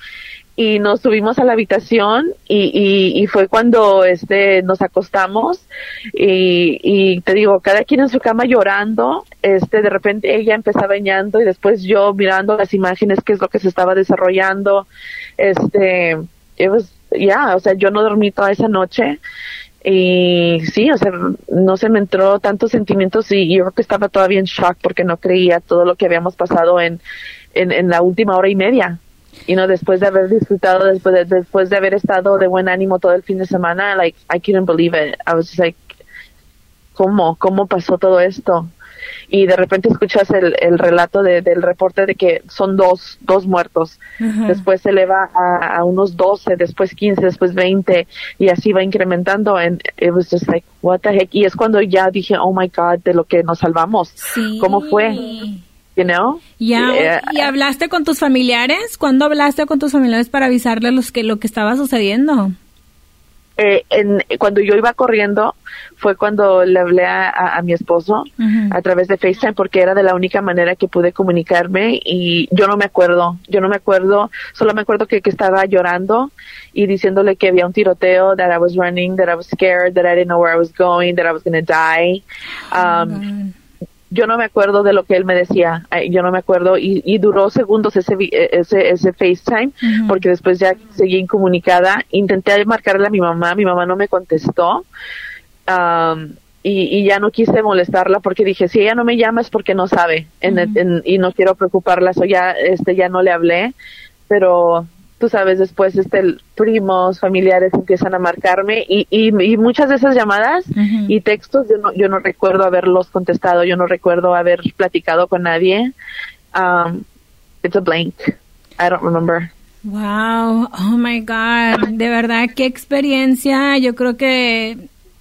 y nos subimos a la habitación y, y, fue cuando este nos acostamos y, y te digo cada quien en su cama llorando este de repente ella empezaba bañando y después yo mirando las imágenes qué es lo que se estaba desarrollando este was yeah, o sea yo no dormí toda esa noche y sí, o sea, no se me entró tantos sentimientos y yo creo que estaba todavía en shock porque no creía todo lo que habíamos pasado en, en, en la última hora y media. Y no, después de haber disfrutado, después de, después de haber estado de buen ánimo todo el fin de semana, like, I couldn't believe it. I was just like, ¿cómo? ¿Cómo pasó todo esto? Y de repente escuchas el, el relato de, del reporte de que son dos, dos muertos. Ajá. Después se eleva a, a unos 12, después 15, después 20 y así va incrementando. And it was just like, what the heck? Y es cuando ya dije, oh my God, de lo que nos salvamos. Sí. ¿Cómo fue? You know? Ya, Eh, ¿Y hablaste con tus familiares? ¿Cuándo hablaste con tus familiares para avisarles los que, lo que estaba sucediendo? eh, en, cuando yo iba corriendo fue cuando le hablé a, a- a mi esposo a través de FaceTime porque era de la única manera que pude comunicarme y yo no me acuerdo, yo no me acuerdo, solo me acuerdo que, que estaba llorando y diciéndole que había un tiroteo, that I was running, that I was scared, that I didn't know where I was going, that I was going to die. Um, yo no me acuerdo de lo que él me decía, yo no me acuerdo y, y duró segundos ese, eh, ese, ese FaceTime porque después ya seguí incomunicada. Intenté marcarle a mi mamá, mi mamá no me contestó. Am, y, y ya no quise molestarla porque dije, si ella no me llama es porque no sabe en- en- y no quiero preocuparla, so ya, este, ya no le hablé, pero tú sabes, después este, primos, familiares empiezan a marcarme y, y, y muchas de esas llamadas y textos yo no, yo no recuerdo haberlos contestado, yo no recuerdo haber platicado con nadie. Um, it's a blank. I don't remember. Wow, oh my God, de verdad qué experiencia, yo creo que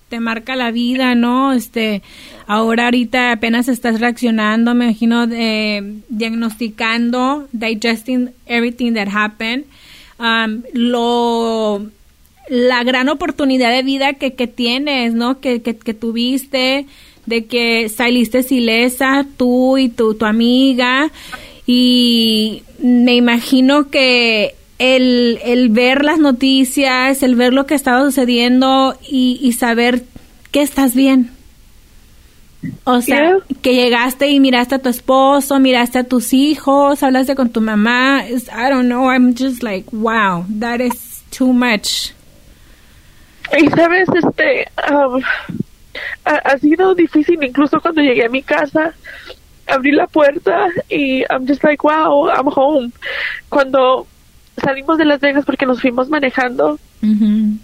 te marca la vida, ¿no? Este, ahora ahorita apenas estás reaccionando, me imagino, eh, diagnosticando, digesting everything that happened, um, lo, la gran oportunidad de vida que, que tienes, ¿no? Que, que, tuviste, de que saliste ilesa, tú y tu, tu amiga, y me imagino que el, el ver las noticias, el ver lo que estaba sucediendo y saber que estás bien. O sea, que llegaste y miraste a tu esposo, miraste a tus hijos, hablaste con tu mamá. It's- I don't know, I'm just like, wow, that is too much. Y sabes, este, um, ha, ha sido difícil incluso cuando llegué a mi casa, abrí la puerta y I'm just like, wow, I'm home. Cuando salimos de Las Vegas porque nos fuimos manejando,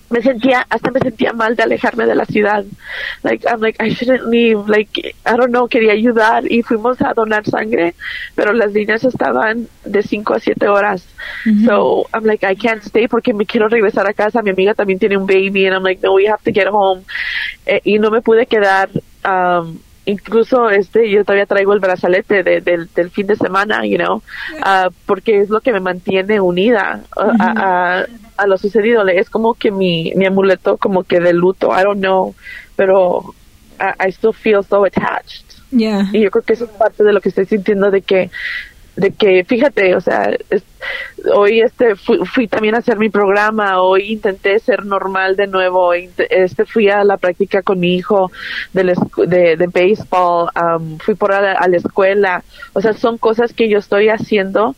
me sentía, hasta me sentía mal de alejarme de la ciudad. Like, I'm like, I shouldn't leave. Like, I don't know, quería ayudar y fuimos a donar sangre, pero las líneas estaban de 5 a 7 horas. So, I'm like, I can't stay porque me quiero regresar a casa. Mi amiga también tiene un baby and I'm like, no, we have to get home. Eh, y no me pude quedar, um, incluso este yo todavía traigo el brazalete de- del, del fin de semana you know ah, porque es lo que me mantiene unida a, a- a lo sucedido. Es como que mi, mi amuleto como que de luto I don't know pero I, I still feel so attached. Yeah. y yo creo que eso es parte de lo que estoy sintiendo de que de que fíjate o sea hoy este fui, fui también a hacer mi programa hoy intenté ser normal de nuevo este fui a la práctica con mi hijo de la escu- de, de béisbol um, fui por a la, a la escuela o sea son cosas que yo estoy haciendo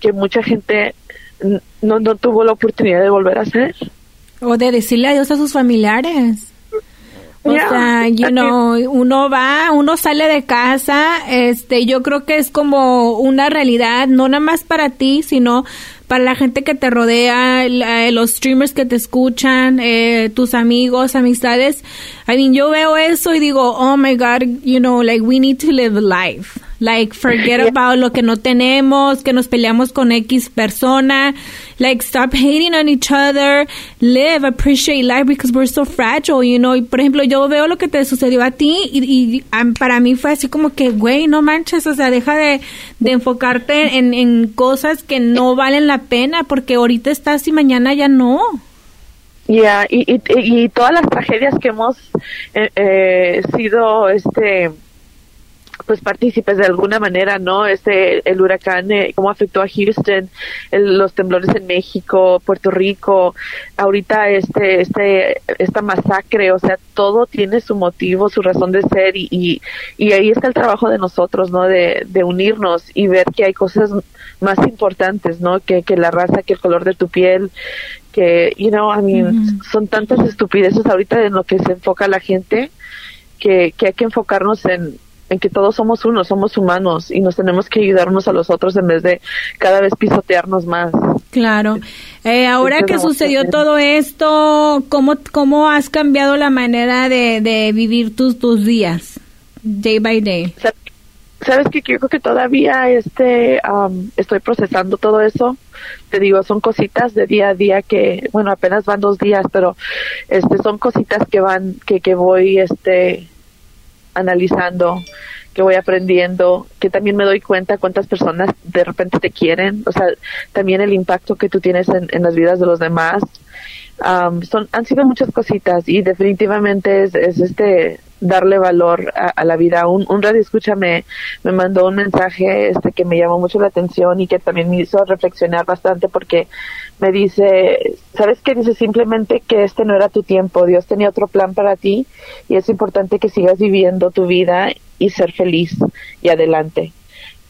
que mucha gente no no tuvo la oportunidad de volver a hacer O de decirle adiós a sus familiares. O Yeah. sea, you know, uno va, uno sale de casa, este, yo creo que es como una realidad, no nada más para ti, sino para la gente que te rodea, la- los streamers que te escuchan, eh, tus amigos, amistades. I mean, yo veo eso y digo, oh my God, you know, like we need to live life. Like, forget about lo que no tenemos, que nos peleamos con X persona. Like, stop hating on each other. Live, appreciate life because we're so fragile, you know. Y, por ejemplo, yo veo lo que te sucedió a ti y, y, um, para mí fue así como que, güey, no manches, o sea, deja de, de enfocarte en, en cosas que no valen la pena porque ahorita estás y mañana ya no. Ya, y, y, y todas las tragedias que hemos eh, eh, sido, este, pues partícipes de alguna manera, ¿no? Este, el huracán, eh, cómo afectó a Houston, el- los temblores en México, Puerto Rico, ahorita este, este, esta masacre, o sea, todo tiene su motivo, su razón de ser y, y, y ahí está el trabajo de nosotros, ¿no? De, de unirnos y ver que hay cosas más importantes, ¿no? Que, que la raza, que el color de tu piel, que, you know, I mean, son tantas estupideces ahorita en lo que se enfoca la gente que, que hay que enfocarnos en, en que todos somos uno, somos humanos y nos tenemos que ayudar unos a los otros en vez de cada vez pisotearnos más. Claro. Eh, ahora que sucedió todo esto, ¿cómo, ¿cómo has cambiado la manera de, de vivir tus, tus días, day by day? Sa- Sabes que yo creo que todavía este am, estoy procesando todo eso. Te digo, son cositas de día a día que, bueno, apenas van dos días, pero este son cositas que van, que, que voy este analizando, que voy aprendiendo, que también me doy cuenta cuántas personas de repente te quieren, o sea, también el impacto que tú tienes en, en las vidas de los demás. Am, son han sido muchas cositas y definitivamente es, es este darle valor a, la vida. Un, un radio escucha me, me mandó un mensaje este que me llamó mucho la atención y que también me hizo reflexionar bastante porque me dice, ¿sabes qué? Dice simplemente que este no era tu tiempo, Dios tenía otro plan para ti y es importante que sigas viviendo tu vida y ser feliz y adelante.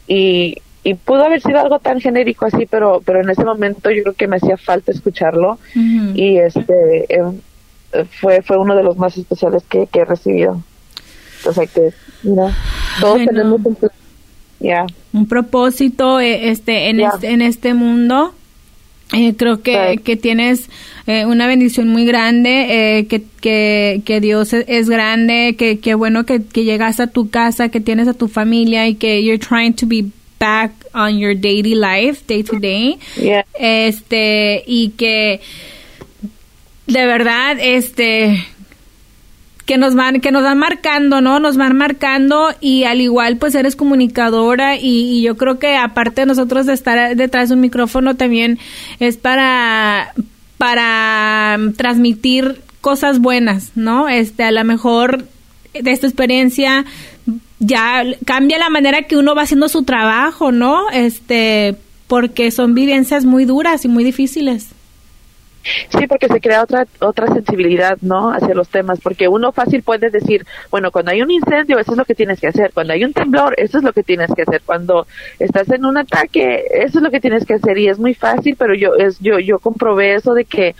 Y, y pudo haber sido algo tan genérico así, pero pero en ese momento yo creo que me hacía falta escucharlo y este em, fue fue uno de los más especiales que, he recibido. O sea que, mira, todos tenemos un, un propósito eh, este en, este, en este mundo. Eh, creo que, que tienes eh, una bendición muy grande, que, que, que, Dios es, grande, que, que bueno que, que llegas a tu casa, que tienes a tu familia y que you're trying to be back on your daily life, day to day. Este, y que de verdad, este, que nos van, que nos van marcando, ¿no? Nos van marcando y al igual pues eres comunicadora y, yo creo que aparte de nosotros de estar detrás de un micrófono también es para, para transmitir cosas buenas, ¿no? Este, a lo mejor de esta experiencia ya cambia la manera que uno va haciendo su trabajo, ¿no? Este, porque son vivencias muy duras y muy difíciles. Sí, porque se crea otra otra sensibilidad, ¿no? Hacia los temas, porque uno fácil puede decir, bueno, cuando hay un incendio, eso es lo que tienes que hacer, cuando hay un temblor, eso es lo que tienes que hacer, cuando estás en un ataque, eso es lo que tienes que hacer y es muy fácil, pero yo es yo yo comprobé eso de que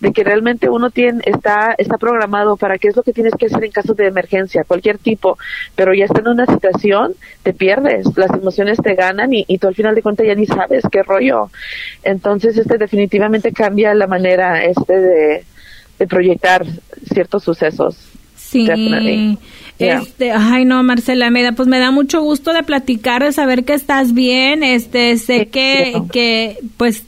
de que realmente uno tiene está está programado para qué es lo que tienes que hacer en caso de emergencia, cualquier tipo, pero ya está en una situación, te pierdes, las emociones te ganan y, y tú al final de cuentas ya ni sabes qué rollo. Entonces, este definitivamente cambia la manera manera este de, proyectar ciertos sucesos. Sí. Este, ay no, Marcela, me da, pues me da mucho gusto de platicar, de saber que estás bien, este, sé que, que, pues,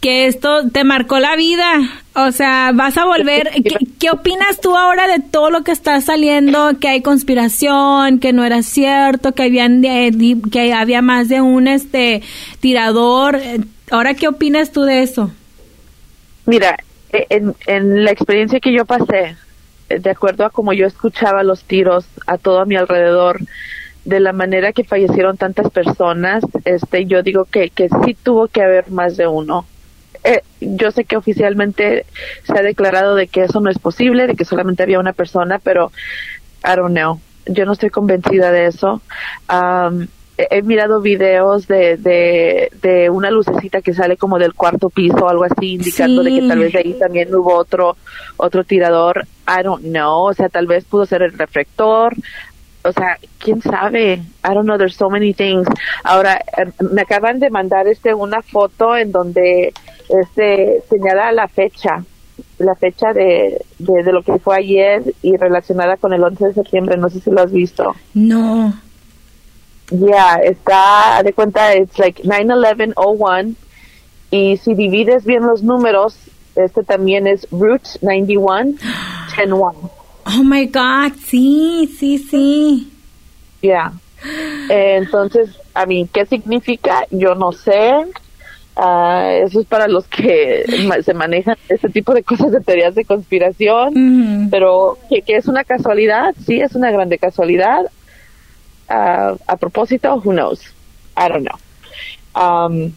que esto te marcó la vida, o sea, vas a volver, ¿Qué, opinas tú ahora de todo lo que está saliendo, que hay conspiración, que no era cierto, que habían, que había más de un, este, tirador, ahora qué opinas tú de eso? Mira, e, en, la experiencia que yo pasé, eh, de acuerdo a como yo escuchaba los tiros a todo a mi alrededor, de la manera que fallecieron tantas personas, este, yo digo que, que sí tuvo que haber más de uno. Eh, yo sé que oficialmente se ha declarado de que eso no es posible, de que solamente había una persona, pero I don't know. Yo no estoy convencida de eso he mirado videos de, de, de, una lucecita que sale como del cuarto piso o algo así, indicando de que tal vez de ahí también hubo otro, otro tirador. I don't know. O sea, tal vez pudo ser el reflector. O sea, quién sabe. I don't know. There's so many things. Ahora, em, me acaban de mandar este una foto en donde este señala la fecha la fecha de, de, de, lo que fue ayer y relacionada con el 11 de septiembre. No sé si lo has visto. No. Yeah, está de cuenta, it's like 9-11-01. Y si divides bien los números, este también es Root 91, 10-1. Oh my God, sí, sí, sí. Yeah. entonces, a mí, ¿qué significa? Yo no sé. Uh, eso es para los que se manejan ese tipo de cosas de teorías de conspiración, pero que, que, es una casualidad, sí, es una grande casualidad a propósito, who knows? I don't know. Um,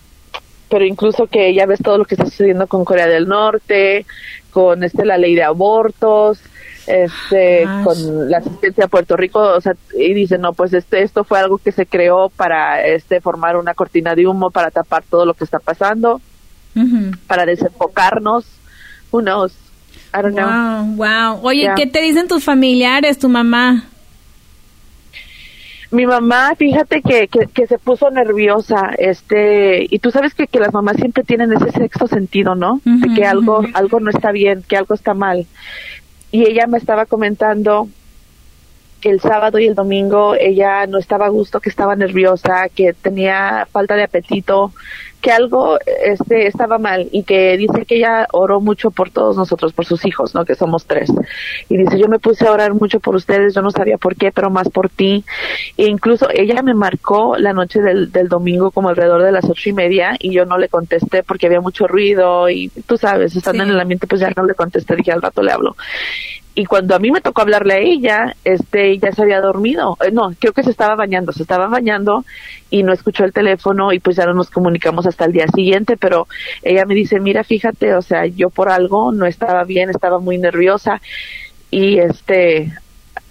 pero incluso que ya ves todo lo que está sucediendo con Corea del Norte, con este la ley de abortos, este con la asistencia a Puerto Rico, o sea, y dicen, no, pues este esto fue algo que se creó para este formar una cortina de humo para tapar todo lo que está pasando, para desenfocarnos, who knows? I don't know. Wow. Oye, ¿qué te dicen tus familiares, tu mamá? Mi mamá, fíjate que, que, se puso nerviosa, este, y tú sabes que, que las mamás siempre tienen ese sexto sentido, ¿no? de que algo, algo no está bien, que algo está mal. Y ella me estaba comentando que el sábado y el domingo ella no estaba a gusto, que estaba nerviosa, que tenía falta de apetito, que algo este estaba mal y que dice que ella oró mucho por todos nosotros, por sus hijos, ¿no? Que somos tres. Y dice, yo me puse a orar mucho por ustedes, yo no sabía por qué, pero más por ti. E incluso ella me marcó la noche del, del domingo como alrededor de las ocho y media y yo no le contesté porque había mucho ruido y tú sabes, estando en el ambiente pues ya no le contesté, dije al rato le hablo y cuando a mí me tocó hablarle a ella, este, ya se había dormido. Eh, no, creo que se estaba bañando, se estaba bañando y no escuchó el teléfono y pues ya no nos comunicamos hasta el día siguiente, pero ella me dice, mira, fíjate, o sea, yo por algo no estaba bien, estaba muy nerviosa y este,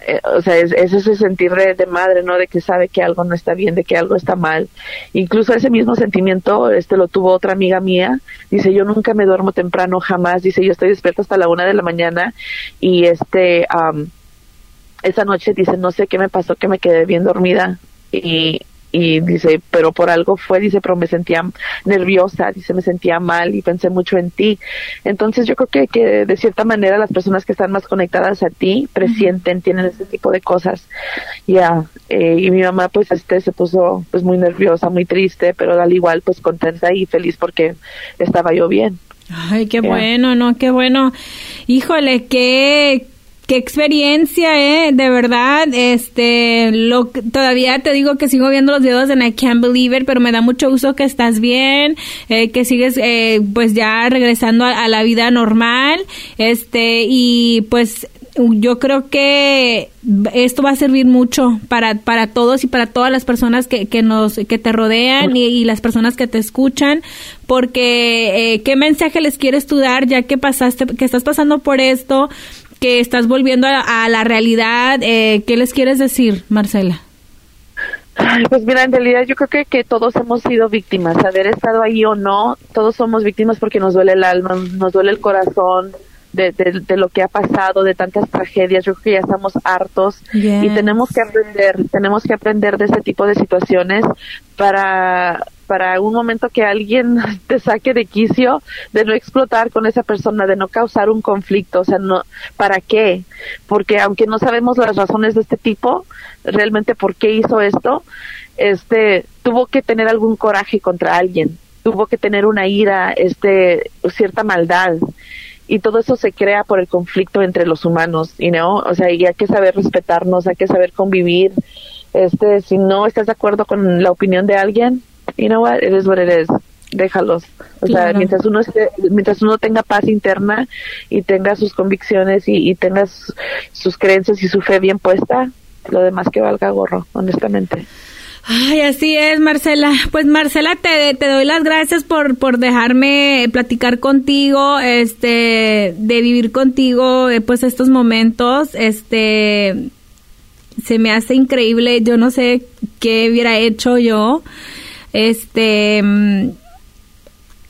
eh, o sea, es, ese sentir de, madre, ¿no? De que sabe que algo no está bien, de que algo está mal. Incluso ese mismo sentimiento, este lo tuvo otra amiga mía. Dice, yo nunca me duermo temprano, jamás. Dice, yo estoy despierta hasta la una de la mañana y este, esa noche dice, no sé qué me pasó, que me quedé bien dormida y y dice, pero por algo fue, dice, pero me sentía nerviosa, dice, me sentía mal y pensé mucho en ti. Entonces yo creo que, que de cierta manera las personas que están más conectadas a ti presienten, tienen ese tipo de cosas. Ya, eh, y mi mamá pues este se puso pues muy nerviosa, muy triste, pero al igual pues contenta y feliz porque estaba yo bien. Ay, qué bueno, ¿no? Qué bueno. Híjole, qué, qué experiencia, eh, de verdad. Este, lo todavía te digo que sigo viendo los videos de I Can't Believe It, pero me da mucho gusto que estás bien, eh, que sigues, eh, pues ya regresando a, la vida normal, este, y pues yo creo que esto va a servir mucho para, para todos y para todas las personas que, que nos que te rodean y, las personas que te escuchan porque eh, qué mensaje les quieres tú dar ya que pasaste que estás pasando por esto que estás volviendo a, la realidad. Eh, ¿Qué les quieres decir, Marcela? Pues mira, en realidad yo creo que, que todos hemos sido víctimas, haber estado ahí o no, todos somos víctimas porque nos duele el alma, nos duele el corazón de, de, lo que ha pasado, de tantas tragedias, yo creo que ya estamos hartos y tenemos que aprender, tenemos que aprender de ese tipo de situaciones para para un momento que alguien [LAUGHS] te saque de quicio, de no explotar con esa persona, de no causar un conflicto, o sea, no, ¿para qué? Porque aunque no sabemos las razones de este tipo, realmente por qué hizo esto, este, tuvo que tener algún coraje contra alguien, tuvo que tener una ira, este, cierta maldad y todo eso se crea por el conflicto entre los humanos, y no, o sea, y hay que saber respetarnos, hay que saber convivir. Este, si no estás de acuerdo con la opinión de alguien, you know what, it is what it is. Déjalos. O sea, mientras uno esté, mientras uno tenga paz interna y tenga sus convicciones y, y tenga sus creencias y su fe bien puesta, lo demás que valga gorro, honestamente. Ay, así es, Marcela. Pues Marcela, te, te doy las gracias por, por dejarme platicar contigo, este, de vivir contigo, eh, pues estos momentos, este, se me hace increíble. Yo no sé qué hubiera hecho yo este mm,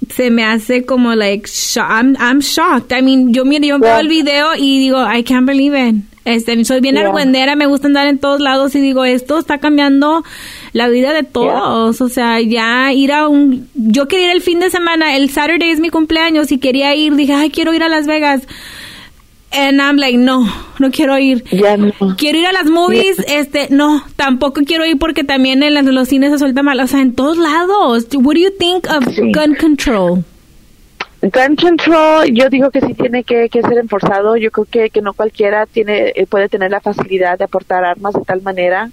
se me hace como like I'm, I'm shocked. I mean, yo miro, yo veo el video y digo, I can't believe it. Este, soy bien argüendera, me gusta andar en todos lados y digo, esto está cambiando la vida de todos. O sea, ya ir a un, yo quería ir el fin de semana, el Saturday es mi cumpleaños y quería ir, dije, ay, quiero ir a Las Vegas And I'm like, no, no quiero ir. Ya no. Quiero ir a las movies, este, no, tampoco quiero ir porque también en los cines se suelta mal, o sea, en todos lados. What do you think of gun control? Gun control, yo digo que sí tiene que, ser enforzado. Yo creo que, que no cualquiera tiene eh, puede tener la facilidad de aportar armas de tal manera.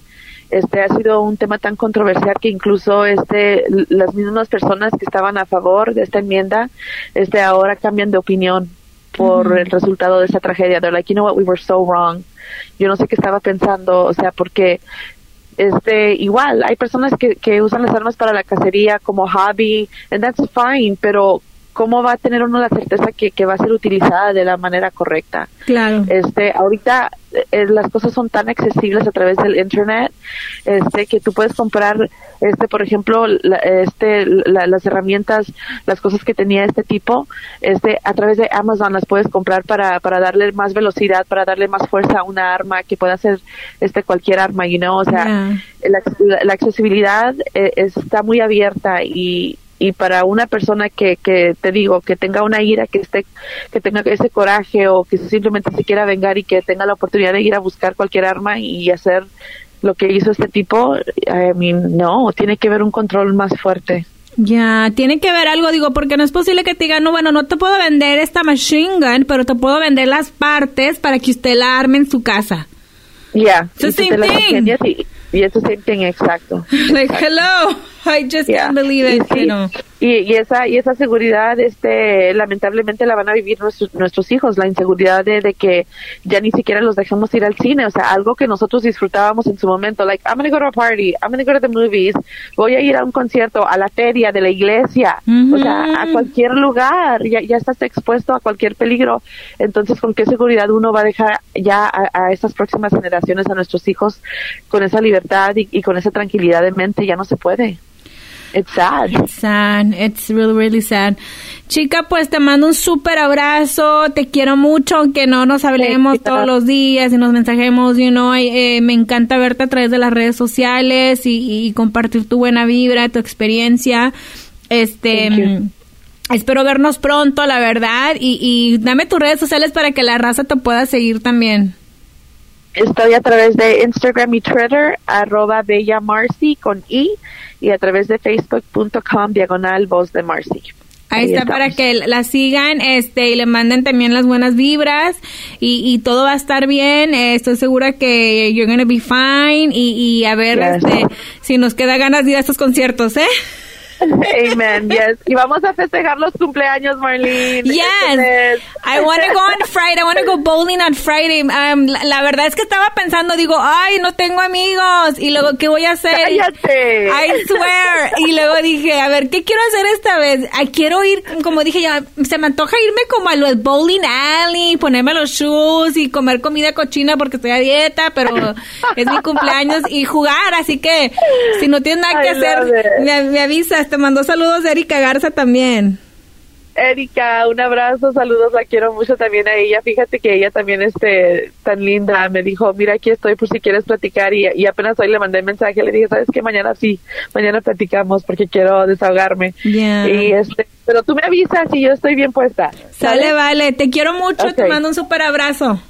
Este ha sido un tema tan controversial que incluso este las mismas personas que estaban a favor de esta enmienda, este ahora cambian de opinión por el resultado de esa tragedia. They're like, you know what, we were so wrong. Yo no sé qué estaba pensando, o sea, porque este igual hay personas que, que usan las armas para la cacería como hobby, and that's fine, pero cómo va a tener uno la certeza que, que va a ser utilizada de la manera correcta. Claro. Este, ahorita eh, las cosas son tan accesibles a través del internet, este, que tú puedes comprar, este, por ejemplo, este, las herramientas, las cosas que tenía este tipo, este, a través de Amazon las puedes comprar para, para darle más velocidad, para darle más fuerza a una arma que pueda ser, este, cualquier arma, you know, o sea, la, accesibilidad eh, está muy abierta y, y para una persona que, que te digo que tenga una ira que esté que tenga ese coraje o que simplemente se quiera vengar y que tenga la oportunidad de ir a buscar cualquier arma y hacer lo que hizo este tipo I mean, no tiene que haber un control más fuerte ya, tiene que ver algo, digo, porque no es posible que te digan, no, bueno, no te puedo vender esta machine gun, pero te puedo vender las partes para que usted la arme en su casa. Ya, yeah. Y es the same thing, exacto. [LAUGHS] like, hello, [LAUGHS] I just can't believe it, you know. y, y, esa y esa seguridad este lamentablemente la van a vivir nuestros, nuestros hijos. La inseguridad de, de, que ya ni siquiera los dejemos ir al cine. O sea algo que nosotros disfrutábamos en su momento like I'm gonna go to a party I'm gonna go to the movies voy a ir a un concierto a la feria de la iglesia. Mm -hmm. o sea a cualquier lugar ya, ya estás expuesto a cualquier peligro. Entonces con qué seguridad uno va a dejar ya a, a estas próximas generaciones a nuestros hijos con esa libertad y, y con esa tranquilidad de mente ya no se puede It's sad. It's sad. It's really, really sad. Chica, pues te mando un súper abrazo. Te quiero mucho, aunque no nos hablemos sí, todos los días y nos mensajemos. You know, eh, me encanta verte a través de las redes sociales y, y compartir tu buena vibra, tu experiencia. Este. Espero vernos pronto, la verdad. Y, y dame tus redes sociales para que la raza te pueda seguir también. Estoy a través de Instagram y Twitter, arroba Bella Marcy con I y a través de facebook.com diagonal voz de Marcy. Ahí, Ahí está estamos. para que la sigan este y le manden también las buenas vibras y, y todo va a estar bien. Eh, estoy segura que you're gonna be fine y, y a ver yes. este, si nos queda ganas de ir a estos conciertos, ¿eh? Amen, yes. Y vamos a festejar los cumpleaños, Marlene. Yes. I want to go on Friday. I want to go bowling on Friday. Um, la, la, verdad es que estaba pensando, digo, ay, no tengo amigos. Y luego, ¿qué voy a hacer? Cállate. I swear. Y luego dije, a ver, ¿qué quiero hacer esta vez? Ay, quiero ir, como dije ya, se me antoja irme como a los bowling alley, ponerme los shoes y comer comida cochina porque estoy a dieta, pero es mi cumpleaños y jugar. Así que, si no tienes nada que I hacer, me, me avisas te mandó saludos Erika Garza también. Erika, un abrazo, saludos, la quiero mucho también a ella. Fíjate que ella también este tan linda, me dijo, mira aquí estoy por si quieres platicar y, y apenas hoy le mandé el mensaje, le dije, sabes que mañana sí, mañana platicamos porque quiero desahogarme. Yeah. Y este, pero tú me avisas y yo estoy bien puesta. Sale, ¿Sale? vale, te quiero mucho, okay. te mando un super abrazo.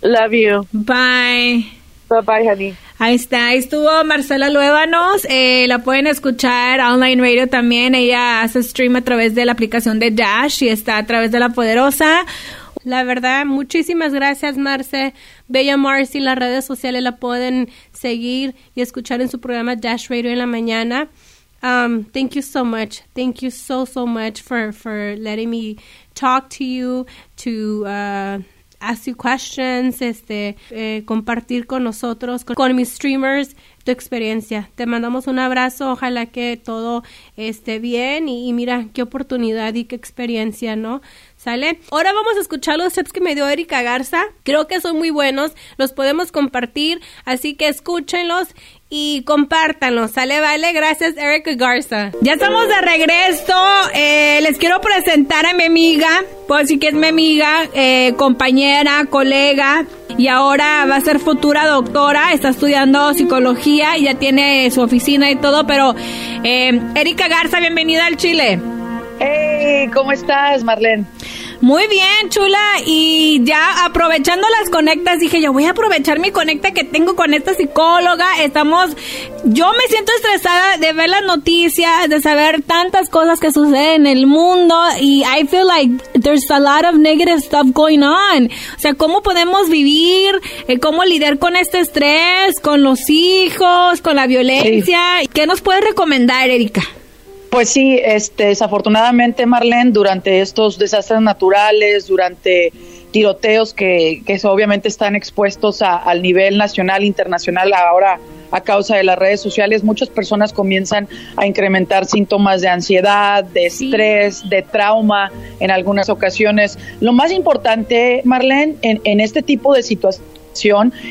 Love you. Bye. Bye bye, honey. Ahí está, ahí estuvo Marcela Luévanos, eh, la pueden escuchar online radio también, ella hace stream a través de la aplicación de Dash y está a través de La Poderosa. La verdad, muchísimas gracias, Marce. Bella Marcy, las redes sociales la pueden seguir y escuchar en su programa Dash Radio en la mañana. Um, thank you so much. Thank you so, so much for, for letting me talk to you, to... Uh, ask you questions, este, eh, compartir con nosotros, con, con, mis streamers, tu experiencia. Te mandamos un abrazo, ojalá que todo esté bien y, y, mira qué oportunidad y qué experiencia, ¿no? ¿Sale? Ahora vamos a escuchar los tips que me dio Erika Garza. Creo que son muy buenos, los podemos compartir, así que escúchenlos y compártanlo, sale, vale, gracias Erika Garza. Ya estamos de regreso, eh, les quiero presentar a mi amiga, puedo decir que es mi amiga, eh, compañera, colega, y ahora va a ser futura doctora, está estudiando psicología y ya tiene su oficina y todo, pero eh, Erika Garza, bienvenida al Chile. Hey, ¿cómo estás, Marlene? Muy bien, chula. Y ya aprovechando las conectas, dije yo voy a aprovechar mi conecta que tengo con esta psicóloga. Estamos, yo me siento estresada de ver las noticias, de saber tantas cosas que suceden en el mundo y I feel like there's a lot of negative stuff going on. O sea, cómo podemos vivir, eh, cómo lidiar con este estrés, con los hijos, con la violencia. Sí. ¿Qué nos puedes recomendar, Erika? Pues sí, este, desafortunadamente, Marlene, durante estos desastres naturales, durante tiroteos que, que obviamente están expuestos a, al nivel nacional, internacional, ahora a causa de las redes sociales, muchas personas comienzan a incrementar síntomas de ansiedad, de estrés, de trauma en algunas ocasiones. Lo más importante, Marlene, en, en este tipo de situaciones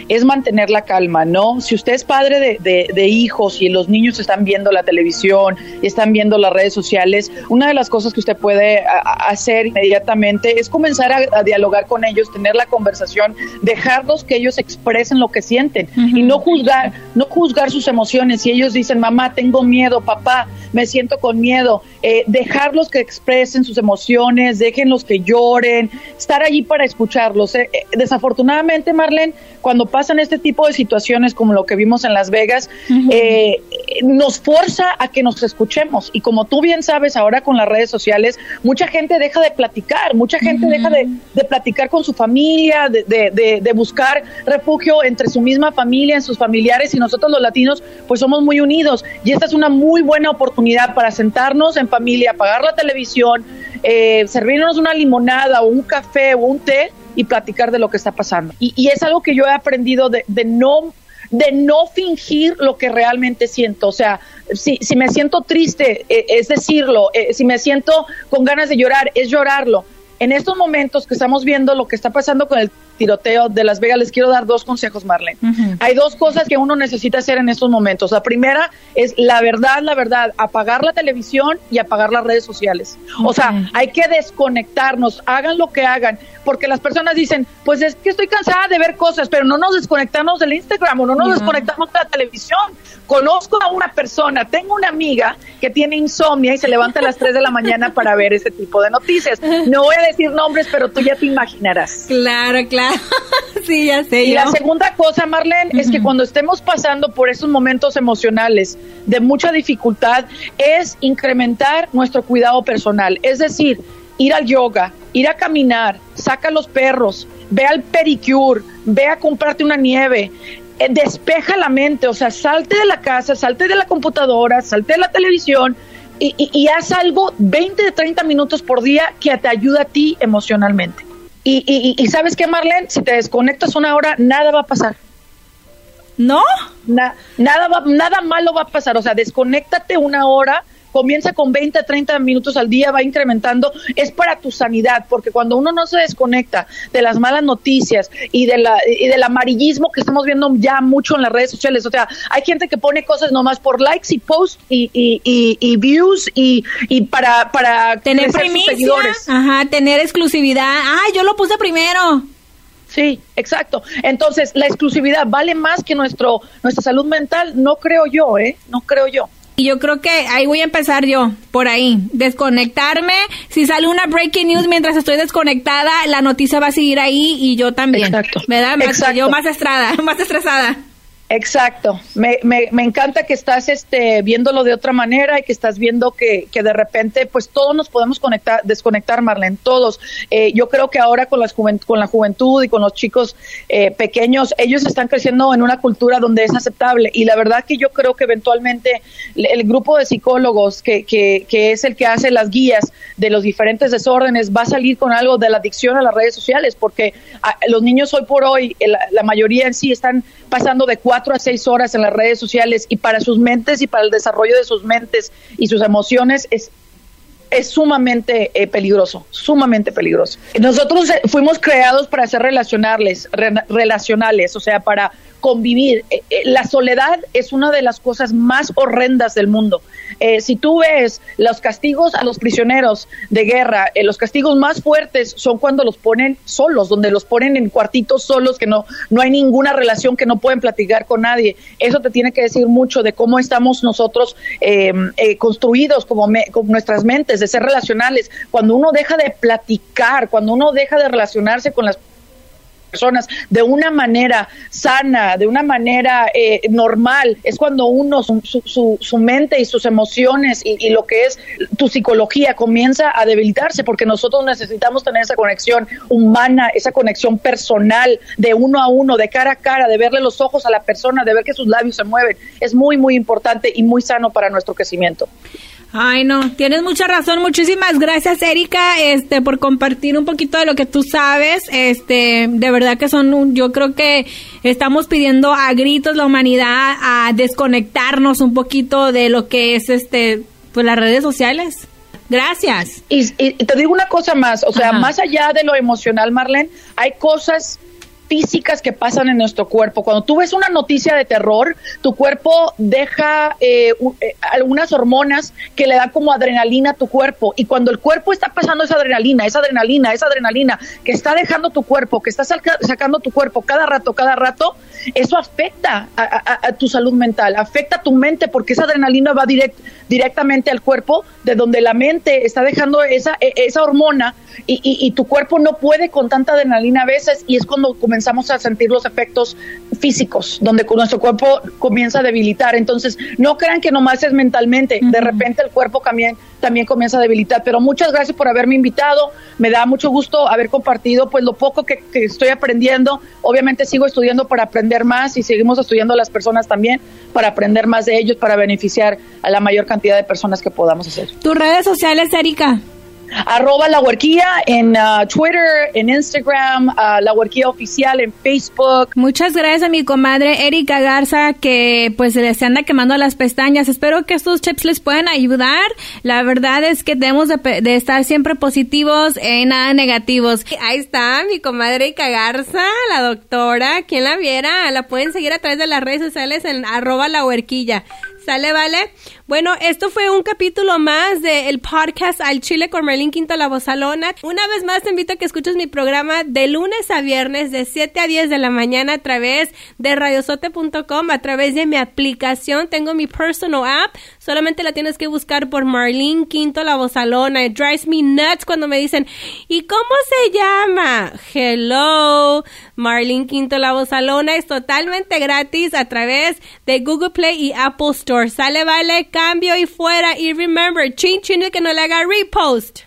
es mantener la calma, ¿no? Si usted es padre de, de, de, hijos y los niños están viendo la televisión y están viendo las redes sociales, una de las cosas que usted puede hacer inmediatamente es comenzar a, a, dialogar con ellos, tener la conversación, dejarlos que ellos expresen lo que sienten uh -huh. y no juzgar, no juzgar sus emociones. Si ellos dicen, mamá, tengo miedo, papá, me siento con miedo, eh, dejarlos que expresen sus emociones, déjenlos que lloren, estar allí para escucharlos. Eh, desafortunadamente, Marlene, cuando pasan este tipo de situaciones como lo que vimos en Las Vegas, uh -huh. eh, nos forza a que nos escuchemos. Y como tú bien sabes, ahora con las redes sociales, mucha gente deja de platicar, mucha gente deja de, platicar con su familia, de, de, de, buscar refugio entre su misma familia, en sus familiares, y nosotros los latinos, pues somos muy unidos. Y esta es una muy buena oportunidad para sentarnos en familia, apagar la televisión, eh, servirnos una limonada o un café o un té y platicar de lo que está pasando. Y, y es algo que yo he aprendido de, de no de no fingir lo que realmente siento. O sea, si, si me siento triste, eh, es decirlo. Eh, si me siento con ganas de llorar, es llorarlo. En estos momentos que estamos viendo lo que está pasando con el tiroteo de Las Vegas, les quiero dar dos consejos, Marlene. Hay dos cosas que uno necesita hacer en estos momentos. La primera es la verdad, la verdad, apagar la televisión y apagar las redes sociales. O sea, hay que desconectarnos, hagan lo que hagan, porque las personas dicen, pues es que estoy cansada de ver cosas, pero no nos desconectamos del Instagram o no nos desconectamos de la televisión. Conozco a una persona, tengo una amiga que tiene insomnia y se levanta a las 3 de la mañana para ver ese tipo de noticias. No voy a decir nombres, pero tú ya te imaginarás. Claro, claro. [LAUGHS] sí, ya sé. Y la segunda cosa, Marlene, es que cuando estemos pasando por esos momentos emocionales de mucha dificultad, es incrementar nuestro cuidado personal. Es decir, ir al yoga, ir a caminar, saca a los perros, ve al pedicure, ve a comprarte una nieve, despeja la mente, o sea, salte de la casa, salte de la computadora, salte de la televisión y, y haz algo 20 de 30 minutos por día que te ayude a ti emocionalmente. Y, y, sabes qué, Marlene, si te desconectas una hora, nada va a pasar. ¿No? nada, va, nada malo va a pasar. O sea, desconéctate una hora comienza con 20, 30 minutos al día, va incrementando, es para tu sanidad, porque cuando uno no se desconecta de las malas noticias y, de la, y del amarillismo que estamos viendo ya mucho en las redes sociales, o sea, hay gente que pone cosas nomás por likes y posts y, y, views y, para, para tener seguidores. Ajá, tener exclusividad. Ah, yo lo puse primero. Sí, exacto. Entonces, la exclusividad vale más que nuestro nuestra salud mental, no creo yo, ¿eh? No creo yo. Y yo creo que ahí voy a empezar yo, por ahí. Desconectarme. Si sale una breaking news mientras estoy desconectada, la noticia va a seguir ahí y yo también. Exacto. ¿Verdad? Yo más estrada, [LAUGHS] más estresada. Exacto. Me, me, me, encanta que estás este, viéndolo de otra manera y que estás viendo que, que de repente, pues todos nos podemos conectar, desconectar, Marlene, todos. Eh, yo creo que ahora con, las con la juventud y con los chicos eh, pequeños, ellos están creciendo en una cultura donde es aceptable. Y la verdad que yo creo que eventualmente el, grupo de psicólogos que, que, que es el que hace las guías de los diferentes desórdenes va a salir con algo de la adicción a las redes sociales, porque ah, los niños hoy por hoy, la, la mayoría en sí están pasando de cuatro a seis horas en las redes sociales y para sus mentes y para el desarrollo de sus mentes y sus emociones es es sumamente eh, peligroso, sumamente peligroso. Nosotros eh, fuimos creados para ser relacionales, relacionales, o sea, para convivir. Eh, la soledad es una de las cosas más horrendas del mundo. Eh, si tú ves los castigos a los prisioneros de guerra, eh, los castigos más fuertes son cuando los ponen solos, donde los ponen en cuartitos solos, que no, no hay ninguna relación, que no pueden platicar con nadie. Eso te tiene que decir mucho de cómo estamos nosotros em, eh, construidos como con nuestras mentes, de ser relacionales. Cuando uno deja de platicar, cuando uno deja de relacionarse con las personas de una manera sana, de una manera eh, normal, es cuando uno, su, su, su mente y sus emociones y, lo que es tu psicología comienza a debilitarse porque nosotros necesitamos tener esa conexión humana, esa conexión personal de uno a uno, de cara a cara, de verle los ojos a la persona, de ver que sus labios se mueven. Es muy, muy importante y muy sano para nuestro crecimiento. Ay, no, tienes mucha razón. Muchísimas gracias, Erika, este, por compartir un poquito de lo que tú sabes. Este, de verdad que son, yo creo que estamos pidiendo a gritos la humanidad a desconectarnos un poquito de lo que es, este, pues las redes sociales. Gracias. Y, te digo una cosa más, o sea, más allá de lo emocional, Marlene, hay cosas físicas que pasan en nuestro cuerpo. Cuando tú ves una noticia de terror, tu cuerpo deja eh, eh, algunas hormonas que le dan como adrenalina a tu cuerpo. Y cuando el cuerpo está pasando esa adrenalina, esa adrenalina, esa adrenalina que está dejando tu cuerpo, que está sacando tu cuerpo cada rato, cada rato, eso afecta a, tu salud mental, afecta a tu mente porque esa adrenalina va directamente al cuerpo, de donde la mente está dejando esa, e, esa hormona y, tu cuerpo no puede con tanta adrenalina a veces y es cuando comenzamos a sentir los efectos físicos, donde nuestro cuerpo comienza a debilitar. Entonces, no crean que nomás es mentalmente, de repente el cuerpo también, también comienza a debilitar. Pero muchas gracias por haberme invitado, me da mucho gusto haber compartido pues lo poco que, que estoy aprendiendo. Obviamente sigo estudiando para aprender más y seguimos estudiando a las personas también para aprender más de ellos, para beneficiar a la mayor cantidad de personas que podamos hacer. Tus redes sociales, Erika. Arroba La Huerquilla en uh, Twitter, en Instagram, uh, La Huerquilla Oficial en Facebook. Muchas gracias a mi comadre Erika Garza que pues se anda quemando las pestañas. Espero que estos chips les puedan ayudar. La verdad es que debemos de, de estar siempre positivos y nada negativos. Ahí está mi comadre Erika Garza, la doctora. Quien la viera, la pueden seguir a través de las redes sociales en arroba La Huerquilla. ¿Sale, vale? Bueno, esto fue un capítulo más del podcast Al Chile con Merlin Quinto La Bozalona. Una vez más te invito a que escuches mi programa de lunes a viernes de 7 a 10 de la mañana a través de radiosote.com, a través de mi aplicación. Tengo mi personal app. Solamente la tienes que buscar por Marlene Quinto La Bozalona. It drives me nuts cuando me dicen, ¿y cómo se llama? Hello, Marlene Quinto La Bozalona. Es totalmente gratis a través de Google Play y Apple Store. Sale, vale, cambio y fuera. Y remember, chin chin que no le haga repost.